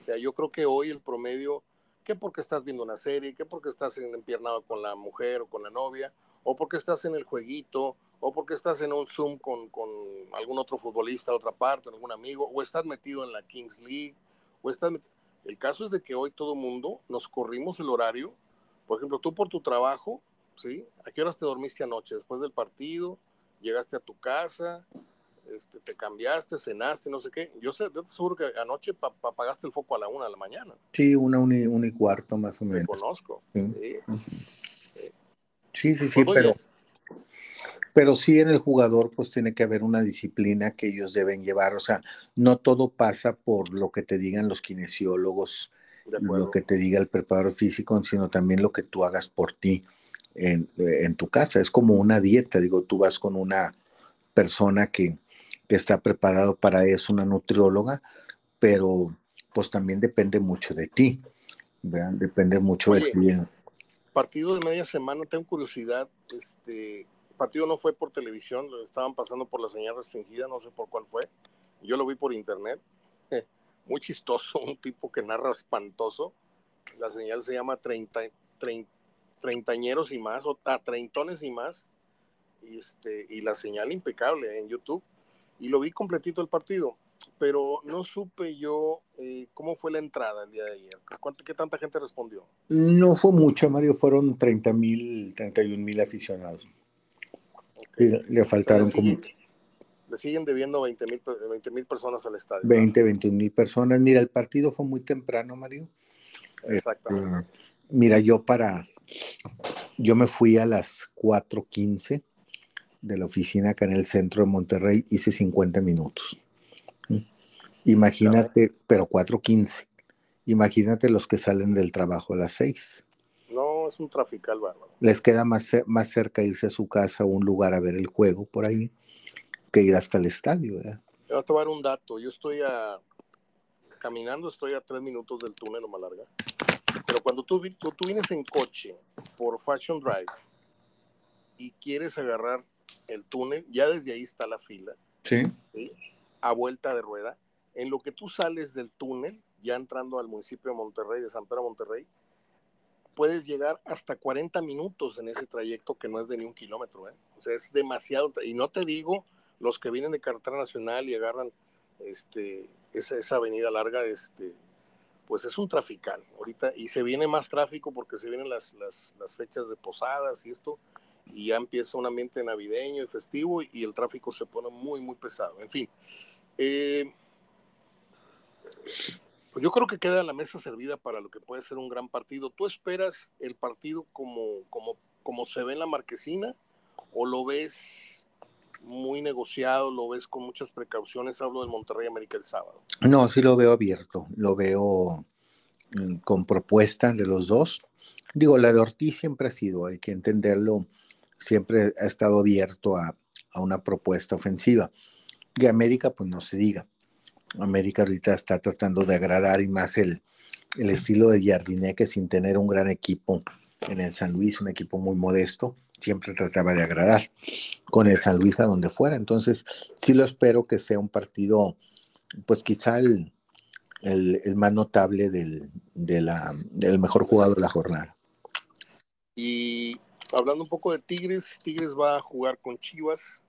O sea, yo creo que hoy el promedio, que porque estás viendo una serie, que porque estás empiernado con la mujer o con la novia, o porque estás en el jueguito, o porque estás en un Zoom con, con algún otro futbolista de otra parte, algún amigo, o estás metido en la Kings League, o estás... El caso es de que hoy todo mundo nos corrimos el horario. Por ejemplo, tú por tu trabajo, ¿sí? ¿A qué horas te dormiste anoche? Después del partido, llegaste a tu casa, este, te cambiaste, cenaste, no sé qué. Yo sé, yo te aseguro que anoche apagaste el foco a la una de la mañana. Sí, una, una y, cuarto más o menos. Te conozco. Sí, sí, sí, pero, pero sí en el jugador pues tiene que haber una disciplina que ellos deben llevar. O sea, no todo pasa por lo que te digan los kinesiólogos, lo que te diga el preparador físico, sino también lo que tú hagas por ti en, tu casa. Es como una dieta, digo, tú vas con una persona que, está preparado para eso, una nutrióloga, pero pues también depende mucho de ti, ¿vean? depende mucho de ti. Partido de media semana, tengo curiosidad, este, el partido no fue por televisión, lo estaban pasando por la señal restringida, no sé por cuál fue, yo lo vi por internet, muy chistoso, un tipo que narra espantoso, la señal se llama 30, 30 treintañeros y más, o a treintones y más, y, este, y la señal impecable en YouTube. Y lo vi completito el partido, pero no supe yo eh, cómo fue la entrada el día de ayer. ¿Qué tanta gente respondió? No fue mucha, Mario, fueron 30 mil, 31 mil aficionados. le, faltaron como... Le siguen debiendo 20 mil personas al estadio. 20, 21 mil personas. Mira, el partido fue muy temprano, Mario. Exactamente. Este, Mira, yo para, yo me fui a las 4.15 de la oficina acá en el centro de Monterrey, hice 50 minutos. Imagínate, pero 4.15. Imagínate los que salen del trabajo a las 6. No, es un trafical bárbaro. Les queda más, más cerca irse a su casa a un lugar a ver el juego por ahí que ir hasta el estadio. ¿verdad? voy a tomar un dato. Yo estoy a, caminando, estoy a tres minutos del túnel o más larga. Pero cuando tú, tú, tú vienes en coche por Fashion Drive y quieres agarrar el túnel, ya desde ahí está la fila. Sí. A vuelta de rueda. En lo que tú sales del túnel, ya entrando al municipio de Monterrey, de San Pedro Monterrey, puedes llegar hasta 40 minutos en ese trayecto que no es de ni un kilómetro. ¿eh? O sea, es demasiado. Y no te digo los que vienen de carretera nacional y agarran este, esa, esa avenida larga, este, pues es un trafical ahorita y se viene más tráfico porque se vienen las, las, las, fechas de posadas y esto y ya empieza un ambiente navideño y festivo y, el tráfico se pone muy muy pesado. En fin eh, pues yo creo que queda la mesa servida para lo que puede ser un gran partido. Tú esperas el partido como como como se ve en la marquesina o lo ves muy negociado, lo ves con muchas precauciones, hablo del Monterrey América el sábado. No, sí lo veo abierto, lo veo mm, con propuesta de los dos. Digo, la de Ortiz siempre ha sido, hay que entenderlo, siempre ha estado abierto a, a una propuesta ofensiva. Y América, pues no se diga. América ahorita está tratando de agradar y más el, el estilo de Jardiné que sin tener un gran equipo en el San Luis, un equipo muy modesto, siempre trataba de agradar con el San Luis a donde fuera. Entonces, sí lo espero que sea un partido, pues quizá el, el, más notable del, de la, del mejor jugador de la jornada. Y hablando un poco de Tigres, Tigres va a jugar con Chivas.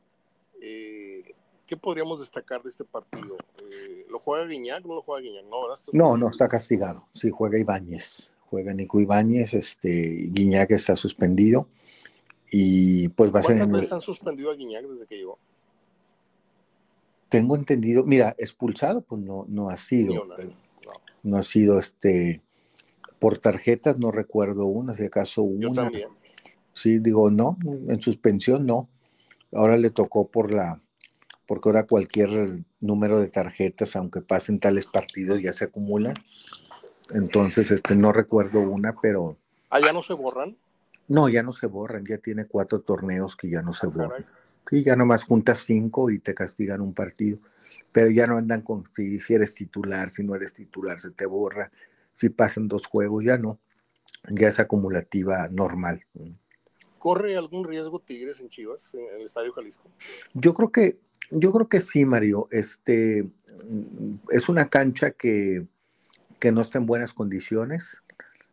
Eh, ¿Qué podríamos destacar de este partido? Eh, ¿Lo juega Guiñac? ¿No lo juega Guiñac? No, no, no, está castigado. Sí, juega Ibáñez. Juega Nico Ibáñez, este, Guiñac está suspendido y pues va a ser. ¿Cuántas veces han suspendido a Guiñac desde que llegó? Tengo entendido, mira, expulsado, pues no, no ha sido. no. ha sido este. Por tarjetas no recuerdo una, si acaso una. Yo también. Sí, digo, no, en suspensión no. Ahora le tocó por la, porque ahora cualquier número de tarjetas, aunque pasen tales partidos, ya se acumulan. Entonces, este, no recuerdo una, pero. ¿Ah, ya no se borran? No, ya no se borran, ya tiene cuatro torneos que ya no se ah, borran. Y ya nomás juntas cinco y te castigan un partido. Pero ya no andan con si, eres titular, si no eres titular, se te borra. Si pasan dos juegos, ya no. Ya es acumulativa normal. ¿Corre algún riesgo Tigres en Chivas, en el Estadio Jalisco? Yo creo que, yo creo que sí, Mario. Este es una cancha que, que no está en buenas condiciones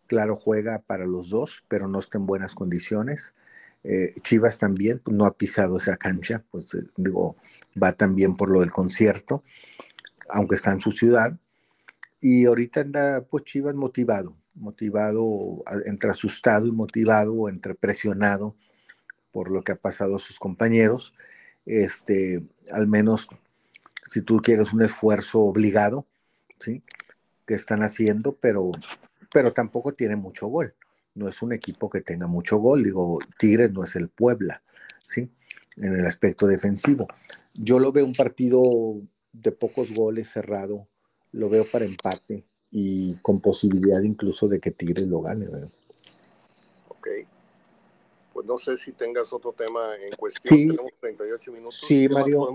claro, juega para los dos, pero no está en buenas condiciones. Eh, Chivas también pues, no ha pisado esa cancha, pues eh, digo, va también por lo del concierto, aunque está en su ciudad. Y ahorita anda, pues Chivas motivado, motivado, entre asustado y motivado, entre presionado por lo que ha pasado a sus compañeros. Este, al menos, si tú quieres un esfuerzo obligado, ¿sí? Que están haciendo, pero pero tampoco tiene mucho gol. No es un equipo que tenga mucho gol. Digo, Tigres no es el Puebla, ¿sí? En el aspecto defensivo. Yo lo veo un partido de pocos goles cerrado, lo veo para empate y con posibilidad incluso de que Tigres lo gane. Ok. Pues no sé si tengas otro tema en cuestión. Sí, Tenemos 38 minutos. Sí, Mario.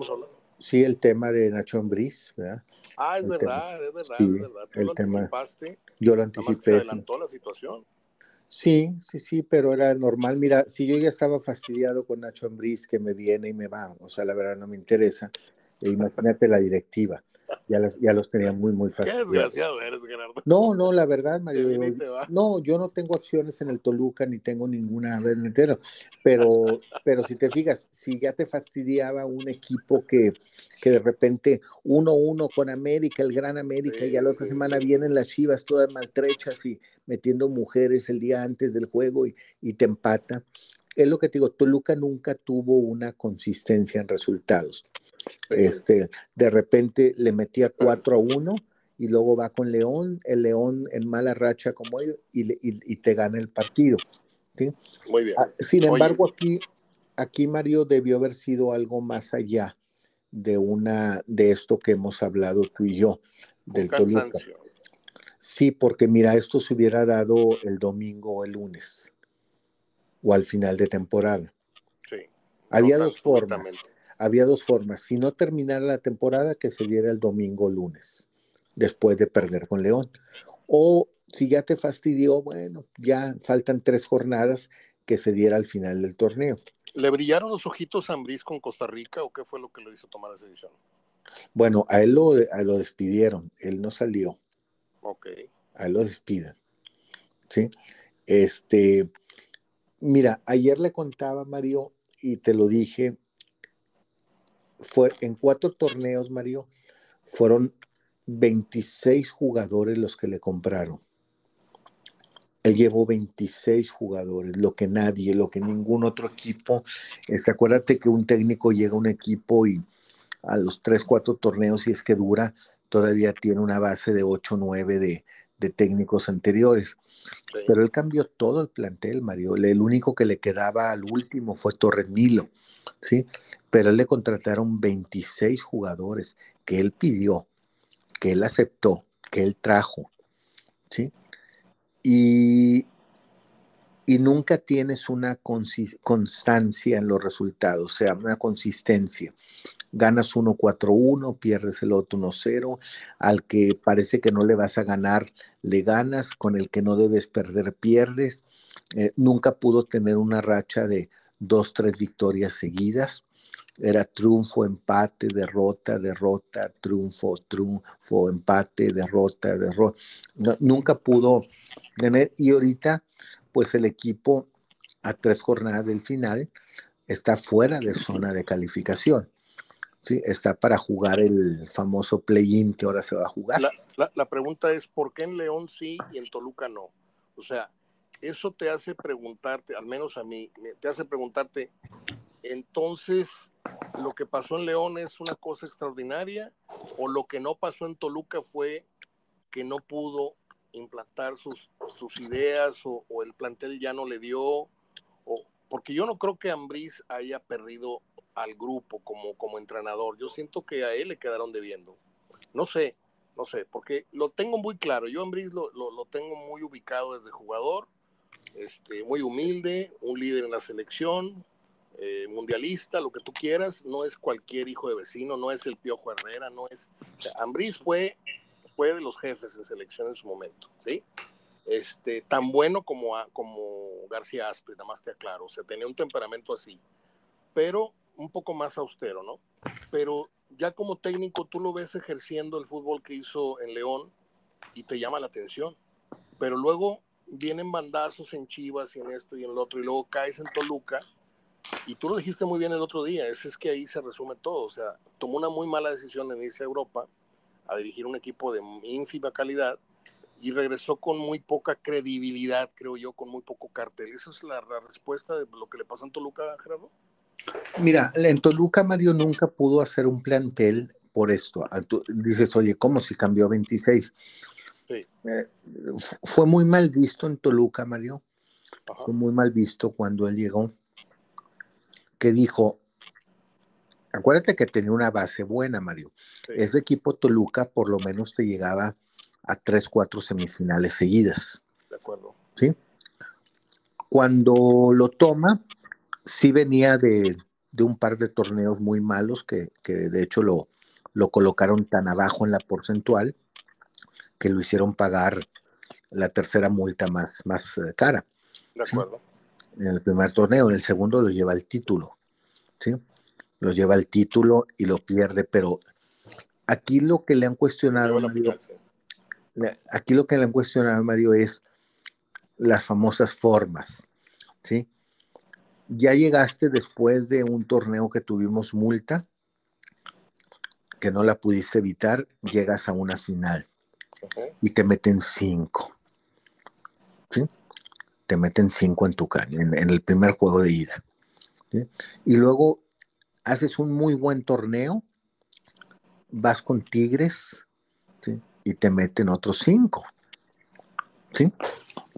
Sí, el tema de Nacho Ambriz, ¿verdad? Ah, es verdad, es verdad, es verdad. el lo tema, yo lo anticipé. Se adelantó la situación. Sí, sí, sí, pero era normal. Mira, si yo ya estaba fastidiado con Nacho Ambriz, que me viene y me va, o sea, la verdad no me interesa. Imagínate la directiva ya los, ya los tenía muy, muy fácil. Qué desgraciado eres, Gerardo. No, no, la verdad, Mario. No, yo no tengo acciones en el Toluca ni tengo ninguna entero. Pero, pero si te fijas, si ya te fastidiaba un equipo que, que de repente uno uno con América, el Gran América, y a la otra semana vienen las chivas todas maltrechas y metiendo mujeres el día antes del juego y, y te empata. Es lo que te digo, Toluca nunca tuvo una consistencia en resultados. Este, de repente le metía 4 a 1 y luego va con León, el León en mala racha como ellos y, te gana el partido. Muy bien. Ah, sin embargo, aquí, aquí Mario debió haber sido algo más allá de una de esto que hemos hablado tú y yo del Toluca. Sí, porque mira, esto se hubiera dado el domingo o el lunes o al final de temporada. Sí. Había dos formas. Había dos formas. Si no terminara la temporada, que se diera el domingo o lunes, después de perder con León. O si ya te fastidió, bueno, ya faltan tres jornadas que se diera al final del torneo. ¿Le brillaron los ojitos a Ambriz con Costa Rica o qué fue lo que lo hizo tomar esa decisión? Bueno, a él lo, lo despidieron, él no salió. Ok. A él lo despiden. ¿Sí? Este, mira, ayer le contaba Mario y te lo dije, fue en cuatro torneos, Mario, fueron 26 jugadores los que le compraron. Él llevó 26 jugadores, lo que nadie, lo que ningún otro equipo. Este, acuérdate que un técnico llega a un equipo y a los 3, 4 torneos, si es que dura, todavía tiene una base de 8, 9 de, de técnicos anteriores. Pero él cambió todo el plantel, Mario. El único que le quedaba al último fue Torres Nilo, ¿sí? Pero él le contrataron 26 jugadores que él pidió, que él aceptó, que él trajo, ¿sí? y, y nunca tienes una constancia en los resultados, o sea, una consistencia. Ganas 1-4-1, pierdes el otro 1-0, al que parece que no le vas a ganar, le ganas, con el que no debes perder, pierdes. Eh, nunca pudo tener una racha de dos, tres victorias seguidas. Era triunfo, empate, derrota, derrota, triunfo, triunfo, empate, derrota, derrota. nunca pudo y ahorita, pues el equipo a tres jornadas del final está fuera de zona de calificación. Sí, está para jugar el famoso play-in que ahora se va a jugar. La, pregunta es, ¿por qué en León sí y en Toluca no? O sea, eso te hace preguntarte, al menos a mí, te hace preguntarte, entonces, ¿lo que pasó en León es una cosa extraordinaria o lo que no pasó en Toluca fue que no pudo implantar sus, sus ideas o, el plantel ya no le dio, o, porque yo no creo que Ambriz haya perdido al grupo como, como entrenador. Yo siento que a él le quedaron debiendo. No sé, no sé, porque lo tengo muy claro. Yo Ambriz lo, lo, tengo muy ubicado desde jugador, este, muy humilde, un líder en la selección, eh, mundialista, lo que tú quieras. No es cualquier hijo de vecino, no es el Piojo Herrera, no es. O fue fue de los jefes en selección en su momento, ¿sí? Este, tan bueno como, como García Aspe, nada más te aclaro, o sea, tenía un temperamento así, pero un poco más austero, ¿no? Pero ya como técnico tú lo ves ejerciendo el fútbol que hizo en León y te llama la atención, pero luego vienen bandazos en Chivas y en esto y en lo otro, y luego caes en Toluca, y tú lo dijiste muy bien el otro día, es, es que ahí se resume todo, o sea, tomó una muy mala decisión en irse a Europa, a dirigir un equipo de ínfima calidad y regresó con muy poca credibilidad, creo yo, con muy poco cartel. ¿Esa es la, respuesta de lo que le pasó en Toluca, Gerardo? Mira, en Toluca Mario nunca pudo hacer un plantel por esto. Dices, oye, ¿cómo si cambió a 26? Sí. Eh, fue muy mal visto en Toluca, Mario. Fue muy mal visto cuando él llegó, que dijo, acuérdate que tenía una base buena, Mario. Ese equipo Toluca por lo menos te llegaba a tres, cuatro semifinales seguidas. De acuerdo. ¿Sí? Cuando lo toma, sí venía de, un par de torneos muy malos que, de hecho lo, lo colocaron tan abajo en la porcentual que lo hicieron pagar la tercera multa más, más eh, cara. De acuerdo. En el primer torneo, en el segundo lo lleva el título. ¿sí? Lo lleva el título y lo pierde, pero aquí lo que le han cuestionado, Mario, aquí lo que le han cuestionado, Mario, es las famosas formas, ¿sí? Ya llegaste después de un torneo que tuvimos multa, que no la pudiste evitar, llegas a una final y te meten cinco, ¿sí? Te meten cinco en tu en, en el primer juego de ida. Y luego haces un muy buen torneo, vas con Tigres, y te meten otros cinco. ¿Sí?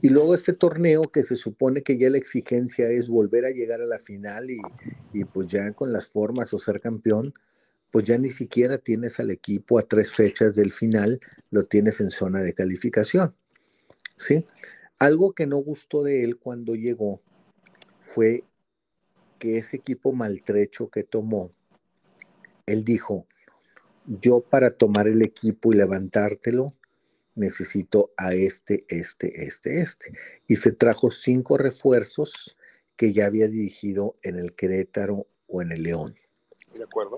Y luego este torneo que se supone que ya la exigencia es volver a llegar a la final y, y, pues ya con las formas o ser campeón, pues ya ni siquiera tienes al equipo a tres fechas del final, lo tienes en zona de calificación. ¿Sí? Algo que no gustó de él cuando llegó fue que ese equipo maltrecho que tomó, él dijo, yo para tomar el equipo y levantártelo, necesito a este, este, este, este. Y se trajo cinco refuerzos que ya había dirigido en el Querétaro o en el León. De acuerdo.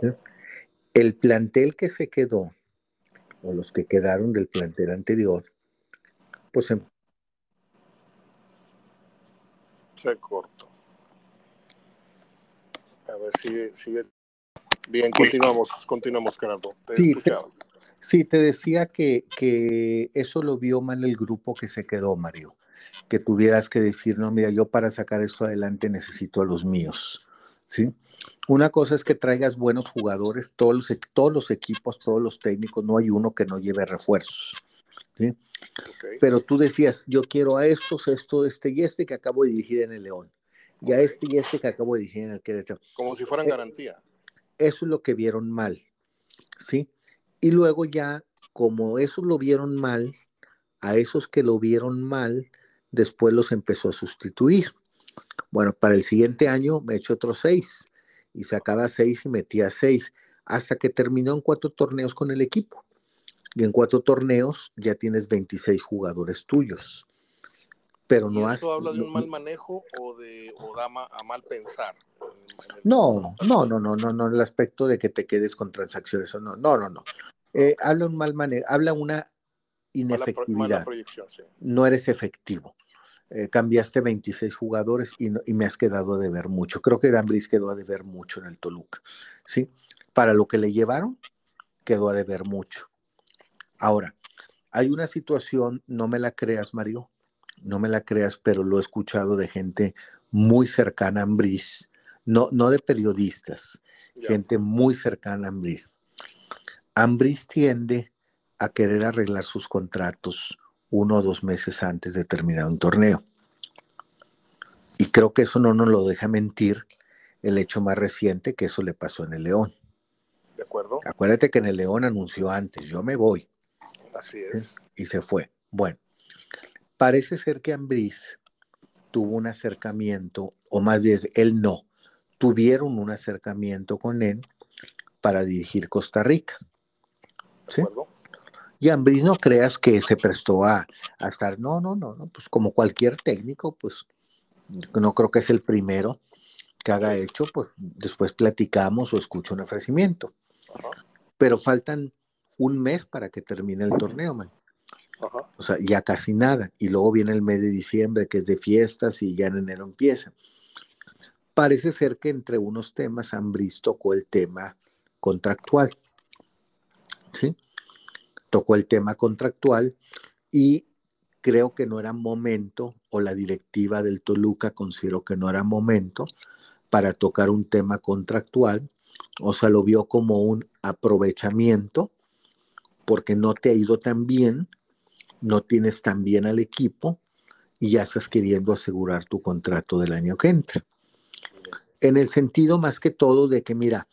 El plantel que se quedó, o los que quedaron del plantel anterior, pues em se cortó. A ver, sigue, sigue. Bien, continuamos, continuamos, Gerardo. Te sí, sí, te decía que, que eso lo vio mal el grupo que se quedó, Mario. Que tuvieras que decir, no, mira, yo para sacar esto adelante necesito a los míos. ¿Sí? Una cosa es que traigas buenos jugadores, todos los, todos los equipos, todos los técnicos, no hay uno que no lleve refuerzos. ¿sí? Pero tú decías, yo quiero a estos, esto, este y este que acabo de dirigir en el León, y a este y este que acabo de dirigir en el Querétaro. Como si fueran eh, garantía. Eso es lo que vieron mal, ¿sí? Y luego ya, como eso lo vieron mal, a esos que lo vieron mal, después los empezó a sustituir. Bueno, para el siguiente año me he hecho otros seis y sacaba seis y metía seis, hasta que terminó en cuatro torneos con el equipo. Y en cuatro torneos ya tienes 26 jugadores tuyos. Pero no ¿Esto habla de un mal manejo o de o da a mal pensar? No, no, no, no, no, no, el aspecto de que te quedes con transacciones o no, no, no, no. Eh, habla un mal manejo, habla una inefectividad. No eres efectivo. Eh, cambiaste 26 jugadores y, me has quedado a deber mucho. Creo que Dambris quedó a deber mucho en el Toluca, ¿sí? Para lo que le llevaron, quedó a deber mucho. Ahora, hay una situación, no me la creas, Mario, no me la creas, pero lo he escuchado de gente muy cercana a Ambris, no, no de periodistas, gente muy cercana a Ambris. Ambris tiende a querer arreglar sus contratos uno o dos meses antes de terminar un torneo. Y creo que eso no nos lo deja mentir el hecho más reciente que eso le pasó en el León. De acuerdo. Acuérdate que en el León anunció antes, yo me voy. Así es. Y se fue. Bueno, parece ser que Ambris tuvo un acercamiento, o más bien él no, tuvieron un acercamiento con él para dirigir Costa Rica. ¿Sí? De acuerdo. Y Ambris no creas que se prestó a, estar, no, no, no, no, pues como cualquier técnico, pues no creo que es el primero que haga hecho, pues después platicamos o escucho un ofrecimiento. Pero faltan un mes para que termine el torneo, man. O sea, ya casi nada. Y luego viene el mes de diciembre, que es de fiestas, y ya en enero empieza. Parece ser que entre unos temas, Ambris tocó el tema contractual. ¿Sí? Tocó el tema contractual y creo que no era momento, o la directiva del Toluca consideró que no era momento para tocar un tema contractual, o sea, lo vio como un aprovechamiento, porque no te ha ido tan bien, no tienes tan bien al equipo y ya estás queriendo asegurar tu contrato del año que entra. En el sentido más que todo de que, mira,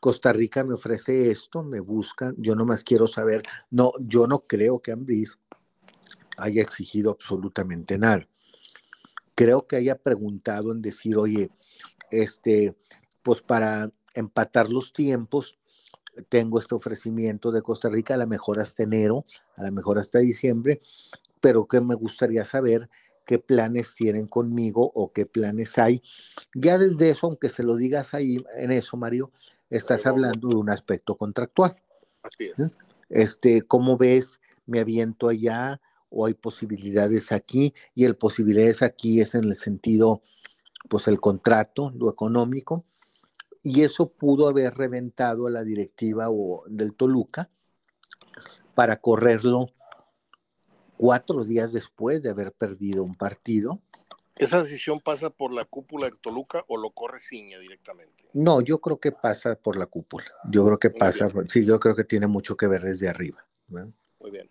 Costa Rica me ofrece esto, me buscan, yo nomás quiero saber, no, yo no creo que Ambris haya exigido absolutamente nada. Creo que haya preguntado en decir, oye, este, pues para empatar los tiempos, tengo este ofrecimiento de Costa Rica, a lo mejor hasta enero, a lo mejor hasta diciembre, pero que me gustaría saber qué planes tienen conmigo o qué planes hay. Ya desde eso, aunque se lo digas ahí en eso, Mario, estás hablando de un aspecto contractual. Así es. Este, ¿cómo ves? ¿Me aviento allá o hay posibilidades aquí? Y el posibilidades aquí es en el sentido, pues el contrato, lo económico. Y eso pudo haber reventado a la directiva o del Toluca para correrlo cuatro días después de haber perdido un partido ¿Esa decisión pasa por la cúpula de Toluca o lo corre Ciña directamente? No, yo creo que pasa por la cúpula. Yo creo que pasa, sí, yo creo que tiene mucho que ver desde arriba. Muy bien.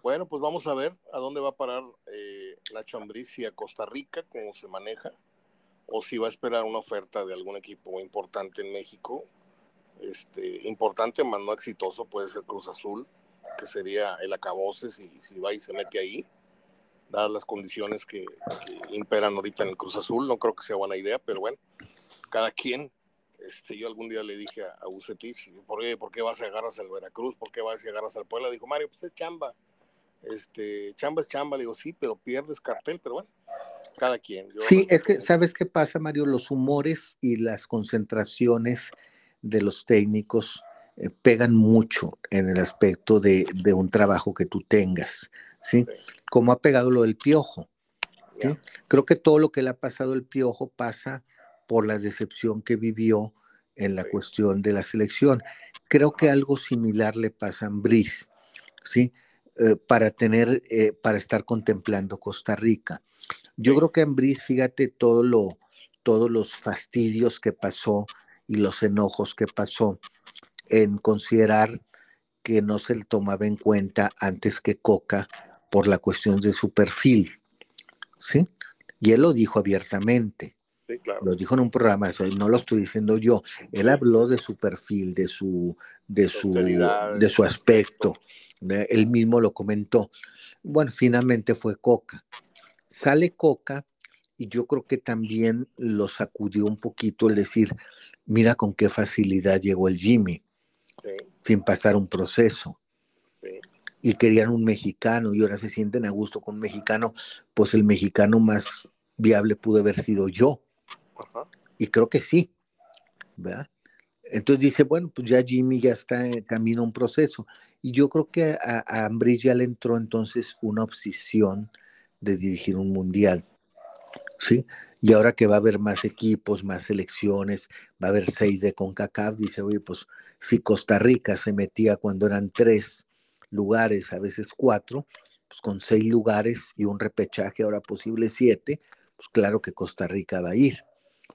Bueno, pues vamos a ver a dónde va a parar eh, Nacho Ambriz, y a Costa Rica, cómo se maneja, o si va a esperar una oferta de algún equipo importante en México. Este, importante, más no exitoso, puede ser Cruz Azul, que sería el acabose si, si va y se mete ahí, dadas las condiciones que, imperan ahorita en el Cruz Azul. No creo que sea buena idea, pero bueno, cada quien. Este, yo algún día le dije a, a ¿por qué, ¿por qué vas a agarrar al Veracruz? ¿Por qué vas a agarrar al Puebla? Dijo, Mario, pues es chamba este, chamba es chamba, digo, sí, pero pierdes cartel, pero bueno, cada quien. sí, es que, ¿sabes qué pasa, Mario? Los humores y las concentraciones de los técnicos eh, pegan mucho en el aspecto de, un trabajo que tú tengas, ¿sí? Como ha pegado lo del piojo. Creo que todo lo que le ha pasado el piojo pasa por la decepción que vivió en la cuestión de la selección. Creo que algo similar le pasa a Brice, ¿sí? Eh, para tener, eh, para estar contemplando Costa Rica. Yo creo que Brice, fíjate todo lo, todos los fastidios que pasó y los enojos que pasó en considerar que no se le tomaba en cuenta antes que Coca por la cuestión de su perfil. ¿Sí? Y él lo dijo abiertamente. Lo dijo en un programa, no lo estoy diciendo yo. Él habló de su perfil, de su, de su, de su aspecto. Él mismo lo comentó. Bueno, finalmente fue Coca. Sale Coca y yo creo que también lo sacudió un poquito el decir, mira con qué facilidad llegó el Jimmy, sin pasar un proceso. Y querían un mexicano y ahora se sienten a gusto con un mexicano, pues el mexicano más viable pudo haber sido yo. Y creo que sí, ¿verdad? Entonces dice, bueno, pues ya Jimmy ya está en camino a un proceso. Y yo creo que a, a ya le entró entonces una obsesión de dirigir un mundial. ¿Sí? Y ahora que va a haber más equipos, más selecciones, va a haber seis de CONCACAF, dice, oye, pues si Costa Rica se metía cuando eran tres lugares, a veces cuatro, pues con seis lugares y un repechaje ahora posible siete, pues claro que Costa Rica va a ir.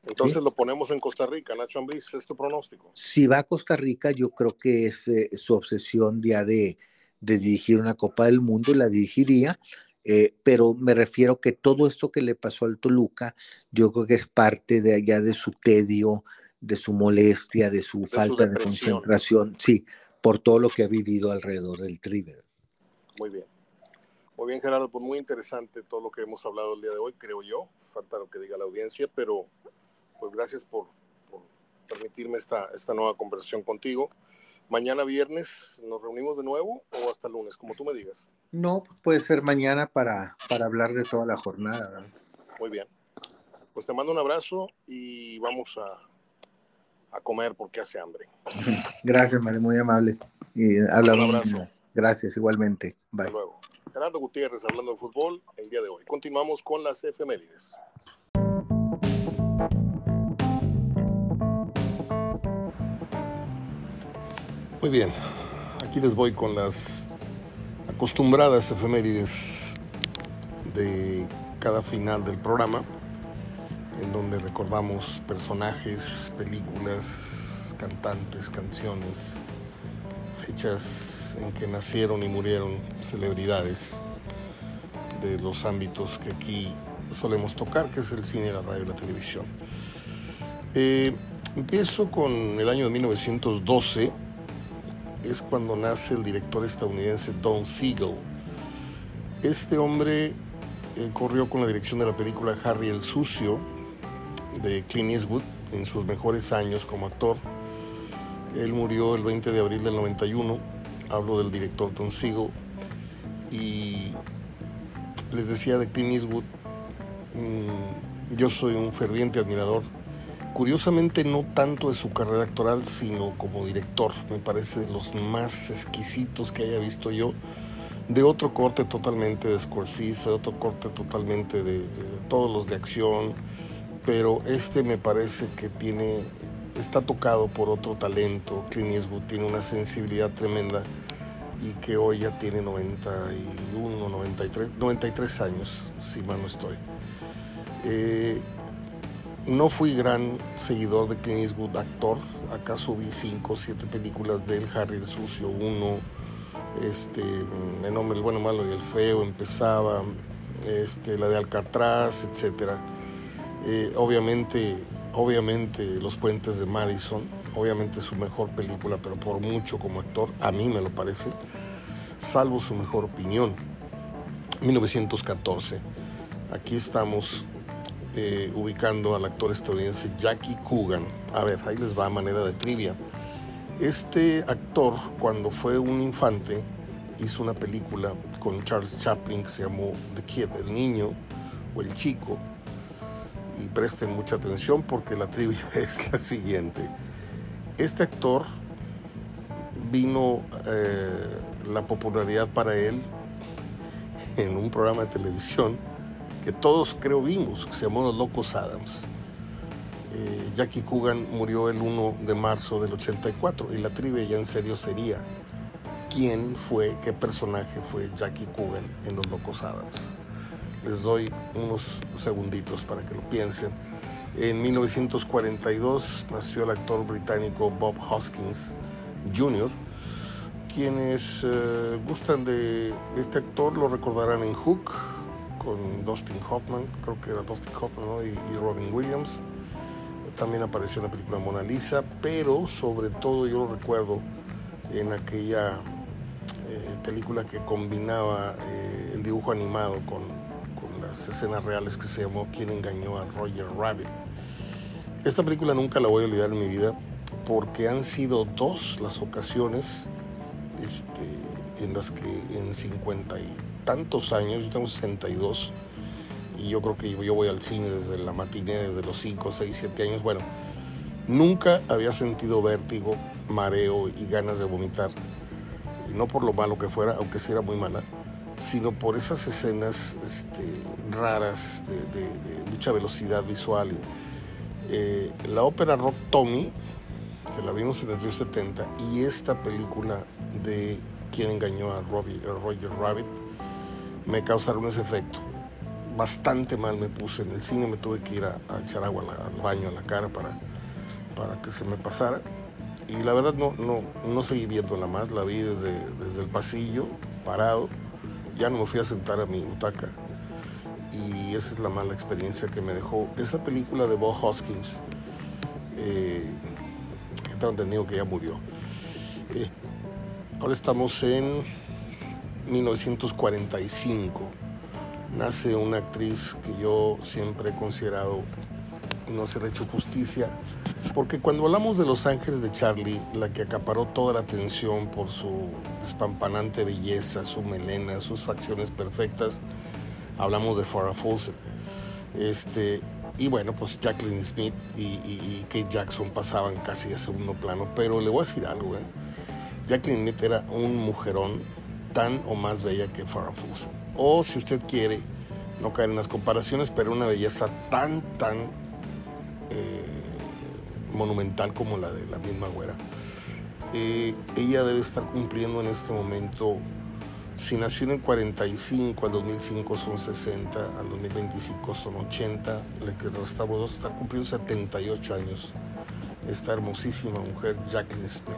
Entonces lo ponemos en Costa Rica, Nacho Ambriz, ¿es tu pronóstico? Si va a Costa Rica, yo creo que es eh, su obsesión ya de, dirigir una Copa del Mundo y la dirigiría, eh, pero me refiero que todo esto que le pasó al Toluca, yo creo que es parte de allá de su tedio, de su molestia, de su falta de concentración, sí, por todo lo que ha vivido alrededor del Tribe. Muy bien. Muy bien, Gerardo, pues muy interesante todo lo que hemos hablado el día de hoy, creo yo. Falta lo que diga la audiencia, pero pues gracias por, permitirme esta, esta nueva conversación contigo. Mañana viernes nos reunimos de nuevo o hasta lunes, como tú me digas. No, puede ser mañana para, para hablar de toda la jornada. Muy bien. Pues te mando un abrazo y vamos a, a comer porque hace hambre. Gracias, María, muy amable. Y un abrazo. Gracias, igualmente. Bye. Hasta luego. Gerardo Gutiérrez hablando de fútbol el día de hoy. Continuamos con las efemérides. Muy bien, aquí les voy con las acostumbradas efemérides de cada final del programa, en donde recordamos personajes, películas, cantantes, canciones, fechas en que nacieron y murieron celebridades de los ámbitos que aquí solemos tocar, que es el cine, la radio y la televisión. Eh, empiezo con el año de 1912 es cuando nace el director estadounidense Don Siegel. Este hombre eh, corrió con la dirección de la película Harry el Sucio de Clint Eastwood en sus mejores años como actor. Él murió el 20 de abril del 91. Hablo del director Don Siegel. Y les decía de Clint Eastwood, mm, yo soy un ferviente admirador Curiosamente no tanto de su carrera actoral, sino como director. Me parece de los más exquisitos que haya visto yo. De otro corte totalmente de Scorsese, de otro corte totalmente de, todos los de acción. Pero este me parece que tiene, está tocado por otro talento. Clint Eastwood tiene una sensibilidad tremenda y que hoy ya tiene 91, 93, 93 años, si mal no estoy. Eh, no fui gran seguidor de Clint Eastwood, actor. Acaso vi cinco o siete películas de él, Harry el Sucio 1, este, El hombre, el bueno, malo y el feo empezaba, este, la de Alcatraz, etc. Eh, obviamente, obviamente Los Puentes de Madison, obviamente su mejor película, pero por mucho como actor, a mí me lo parece, salvo su mejor opinión. 1914. Aquí estamos eh, ubicando al actor estadounidense Jackie Coogan. A ver, ahí les va a manera de trivia. Este actor, cuando fue un infante, hizo una película con Charles Chaplin que se llamó The Kid, el niño o el chico. Y presten mucha atención porque la trivia es la siguiente. Este actor vino eh, la popularidad para él en un programa de televisión que todos creo vimos, que se llamó Los Locos Adams. Eh, Jackie Coogan murió el 1 de marzo del 84 y la trivia ya en serio sería quién fue, qué personaje fue Jackie Coogan en Los Locos Adams. Les doy unos segunditos para que lo piensen. En 1942 nació el actor británico Bob Hoskins Jr., quienes eh, gustan de este actor lo recordarán en Hook, con Dustin Hoffman, creo que era Dustin Hoffman y, Robin Williams. También apareció en la película Mona Lisa, pero sobre todo yo lo recuerdo en aquella eh, película que combinaba eh, el dibujo animado con, las escenas reales que se llamó Quién engañó a Roger Rabbit. Esta película nunca la voy a olvidar en mi vida porque han sido dos las ocasiones este, en las que en 50 y tantos años, yo tengo 62 y yo creo que yo voy al cine desde la matiné, desde los 5, 6, 7 años. Bueno, nunca había sentido vértigo, mareo y ganas de vomitar. Y no por lo malo que fuera, aunque sí era muy mala, sino por esas escenas este, raras de, mucha velocidad visual. Eh, la ópera Rock Tommy, que la vimos en el río 70, y esta película de Quién engañó a, Roger Rabbit, me causaron ese efecto. Bastante mal me puse. En el cine me tuve que ir a, echar agua al baño, a la cara para, para que se me pasara. Y la verdad no, no, no seguí viéndola más, la vi desde, desde el pasillo, parado. Ya no me fui a sentar a mi butaca. Y esa es la mala experiencia que me dejó esa película de Bob Hoskins. Eh, tengo entendido que ya murió. Eh, ahora estamos en 1945 nace una actriz que yo siempre he considerado no se le ha hecho justicia, porque cuando hablamos de Los Ángeles de Charlie, la que acaparó toda la atención por su despampanante belleza, su melena, sus facciones perfectas, hablamos de Farrah Fawcett. Este, y bueno, pues Jacqueline Smith y, Kate Jackson pasaban casi a segundo plano, pero le voy a decir algo, ¿eh? Jacqueline Smith era un mujerón tan o más bella que Farrah Fawcett. O si usted quiere, no caer en las comparaciones, pero una belleza tan, tan eh, monumental como la de la misma güera. Eh, ella debe estar cumpliendo en este momento, si nació en el 45, al 2005 son 60, al 2025 son 80, le que restamos estar cumpliendo 78 años. Esta hermosísima mujer, Jacqueline Smith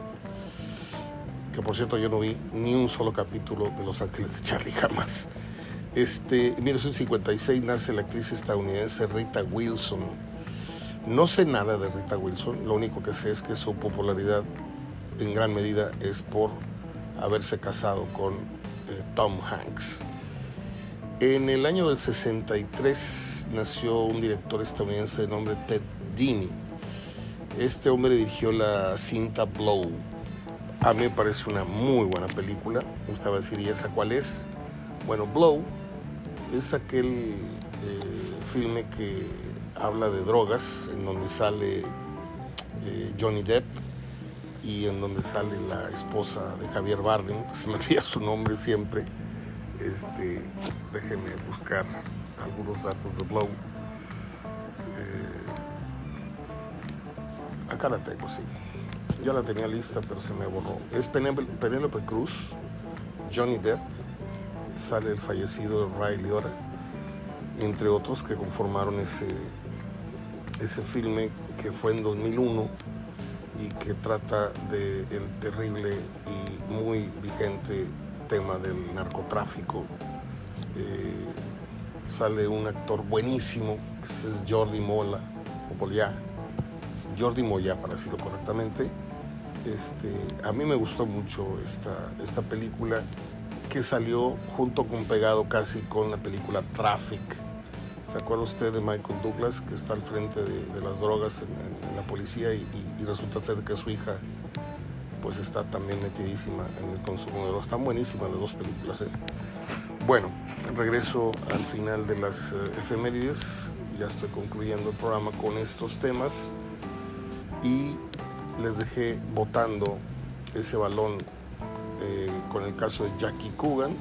que por cierto yo no vi ni un solo capítulo de Los Ángeles de Charlie jamás. Este, en 1956 nace la actriz estadounidense Rita Wilson. No sé nada de Rita Wilson, lo único que sé es que su popularidad en gran medida es por haberse casado con eh, Tom Hanks. En el año del 63 nació un director estadounidense de nombre Ted Dini. Este hombre dirigió la cinta Blow, a mí me parece una muy buena película. Me gustaba decir, ¿y esa cuál es? Bueno, Blow es aquel eh, filme que habla de drogas, en donde sale eh, Johnny Depp y en donde sale la esposa de Javier Bardem, se me olvida su nombre siempre. Este, déjenme buscar algunos datos de Blow. Eh, acá la tengo, sí ya la tenía lista, pero se me borró. Es Penélope Cruz, Johnny Depp, sale el fallecido Ray Liotta, entre otros que conformaron ese, ese filme que fue en 2001 y que trata del terrible y muy vigente tema del narcotráfico. Eh, sale un actor buenísimo, que es Jordi Mola, o Moya, Jordi Moya para decirlo correctamente. Este, a mí me gustó mucho esta, esta película que salió junto con pegado casi con la película Traffic. ¿Se acuerda usted de Michael Douglas que está al frente de, las drogas en, la policía y, resulta ser que su hija pues está también metidísima en el consumo de drogas? Están buenísimas las dos películas. ¿eh? Bueno, regreso al final de las eh, efemérides. Ya estoy concluyendo el programa con estos temas y les dejé votando ese balón eh, con el caso de Jackie Coogan.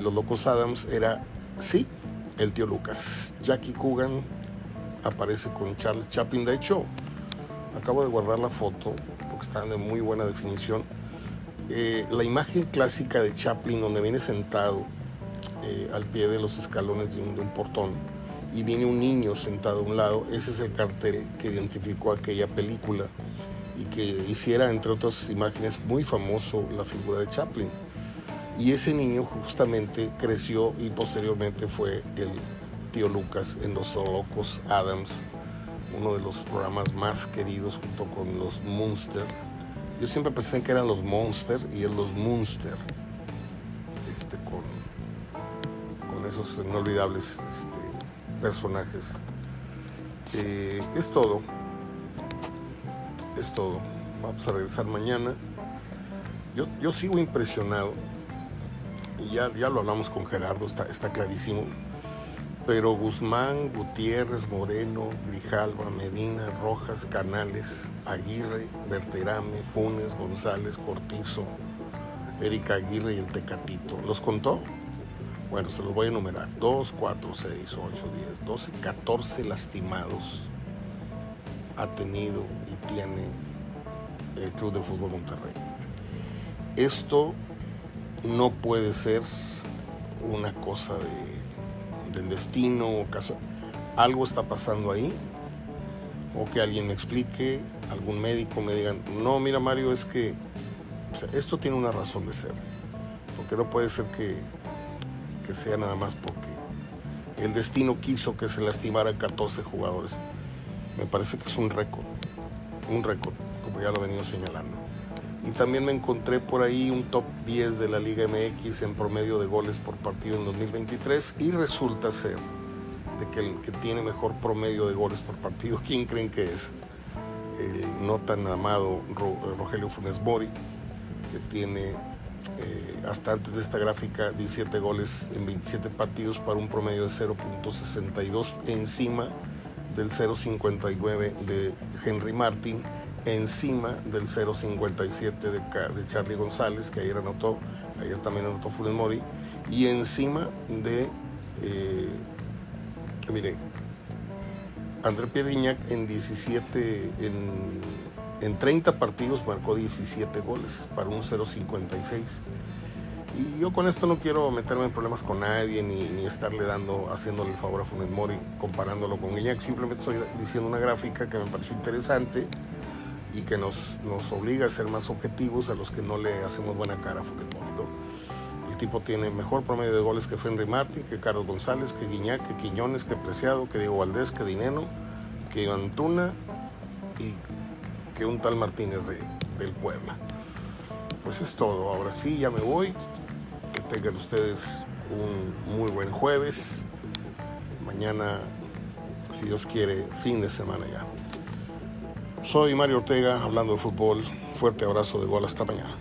Los Locos Adams era, sí, el tío Lucas. Jackie Coogan aparece con Charles Chaplin. De hecho, acabo de guardar la foto porque está de muy buena definición. Eh, la imagen clásica de Chaplin donde viene sentado al pie de los escalones de un portón y viene un niño sentado a un lado, ese es el cartel que identificó aquella película y que hiciera, entre otras imágenes, muy famoso la figura de Chaplin. Y ese niño justamente creció y posteriormente fue el tío Lucas en Los Locos Adams, uno de los programas más queridos junto con los Munster. Yo siempre pensé que eran los Monster y él los Munster, este, con, con esos inolvidables este, personajes. Eh, es todo es todo. Vamos a regresar mañana. Yo, yo sigo impresionado, y ya, ya lo hablamos con Gerardo, está, está clarísimo, pero Guzmán, Gutiérrez, Moreno, Grijalva, Medina, Rojas, Canales, Aguirre, Berterame, Funes, González, Cortizo, Erika Aguirre y el Tecatito. ¿Los contó? Bueno, se los voy a enumerar. 2, 4, 6, 8, 10, 12, 14 lastimados ha tenido y tiene el Club de Fútbol Monterrey. Esto no puede ser una cosa de, del destino o Algo está pasando ahí o que alguien me explique, algún médico me diga, no, mira Mario, es que esto tiene una razón de ser. Porque no puede ser que, que sea nada más porque el destino quiso que se lastimaran 14 jugadores me parece que es un récord, un récord, como ya lo he venido señalando. Y también me encontré por ahí un top 10 de la Liga MX en promedio de goles por partido en 2023 y resulta ser de que el que tiene mejor promedio de goles por partido, ¿quién creen que es? El no tan amado Rogelio Funes Mori, que tiene eh, hasta antes de esta gráfica 17 goles en 27 partidos para un promedio de 0.62 encima del 0.59 de Henry Martin, encima del 0.57 de, de Charlie González, que ayer anotó, ayer también anotó Funes Mori, y encima de, eh, mire, André Pierre en 17, en, en 30 partidos marcó 17 goles para un 0.56. Y yo con esto no quiero meterme en problemas con nadie ni, ni estarle dando, haciéndole el favor a Funes Mori comparándolo con Guiñac. Simplemente estoy diciendo una gráfica que me pareció interesante y que nos, nos obliga a ser más objetivos a los que no le hacemos buena cara a Mori. El tipo tiene mejor promedio de goles que Henry Martin, que Carlos González, que Guiñac, que Quiñones, que Preciado, que Diego Valdés, que Dineno, que Iván Tuna y que un tal Martínez de, del Puebla. Pues es todo. Ahora sí, ya me voy tengan ustedes un muy buen jueves. Mañana, si Dios quiere, fin de semana ya. Soy Mario Ortega, hablando de fútbol. Fuerte abrazo de gol hasta mañana.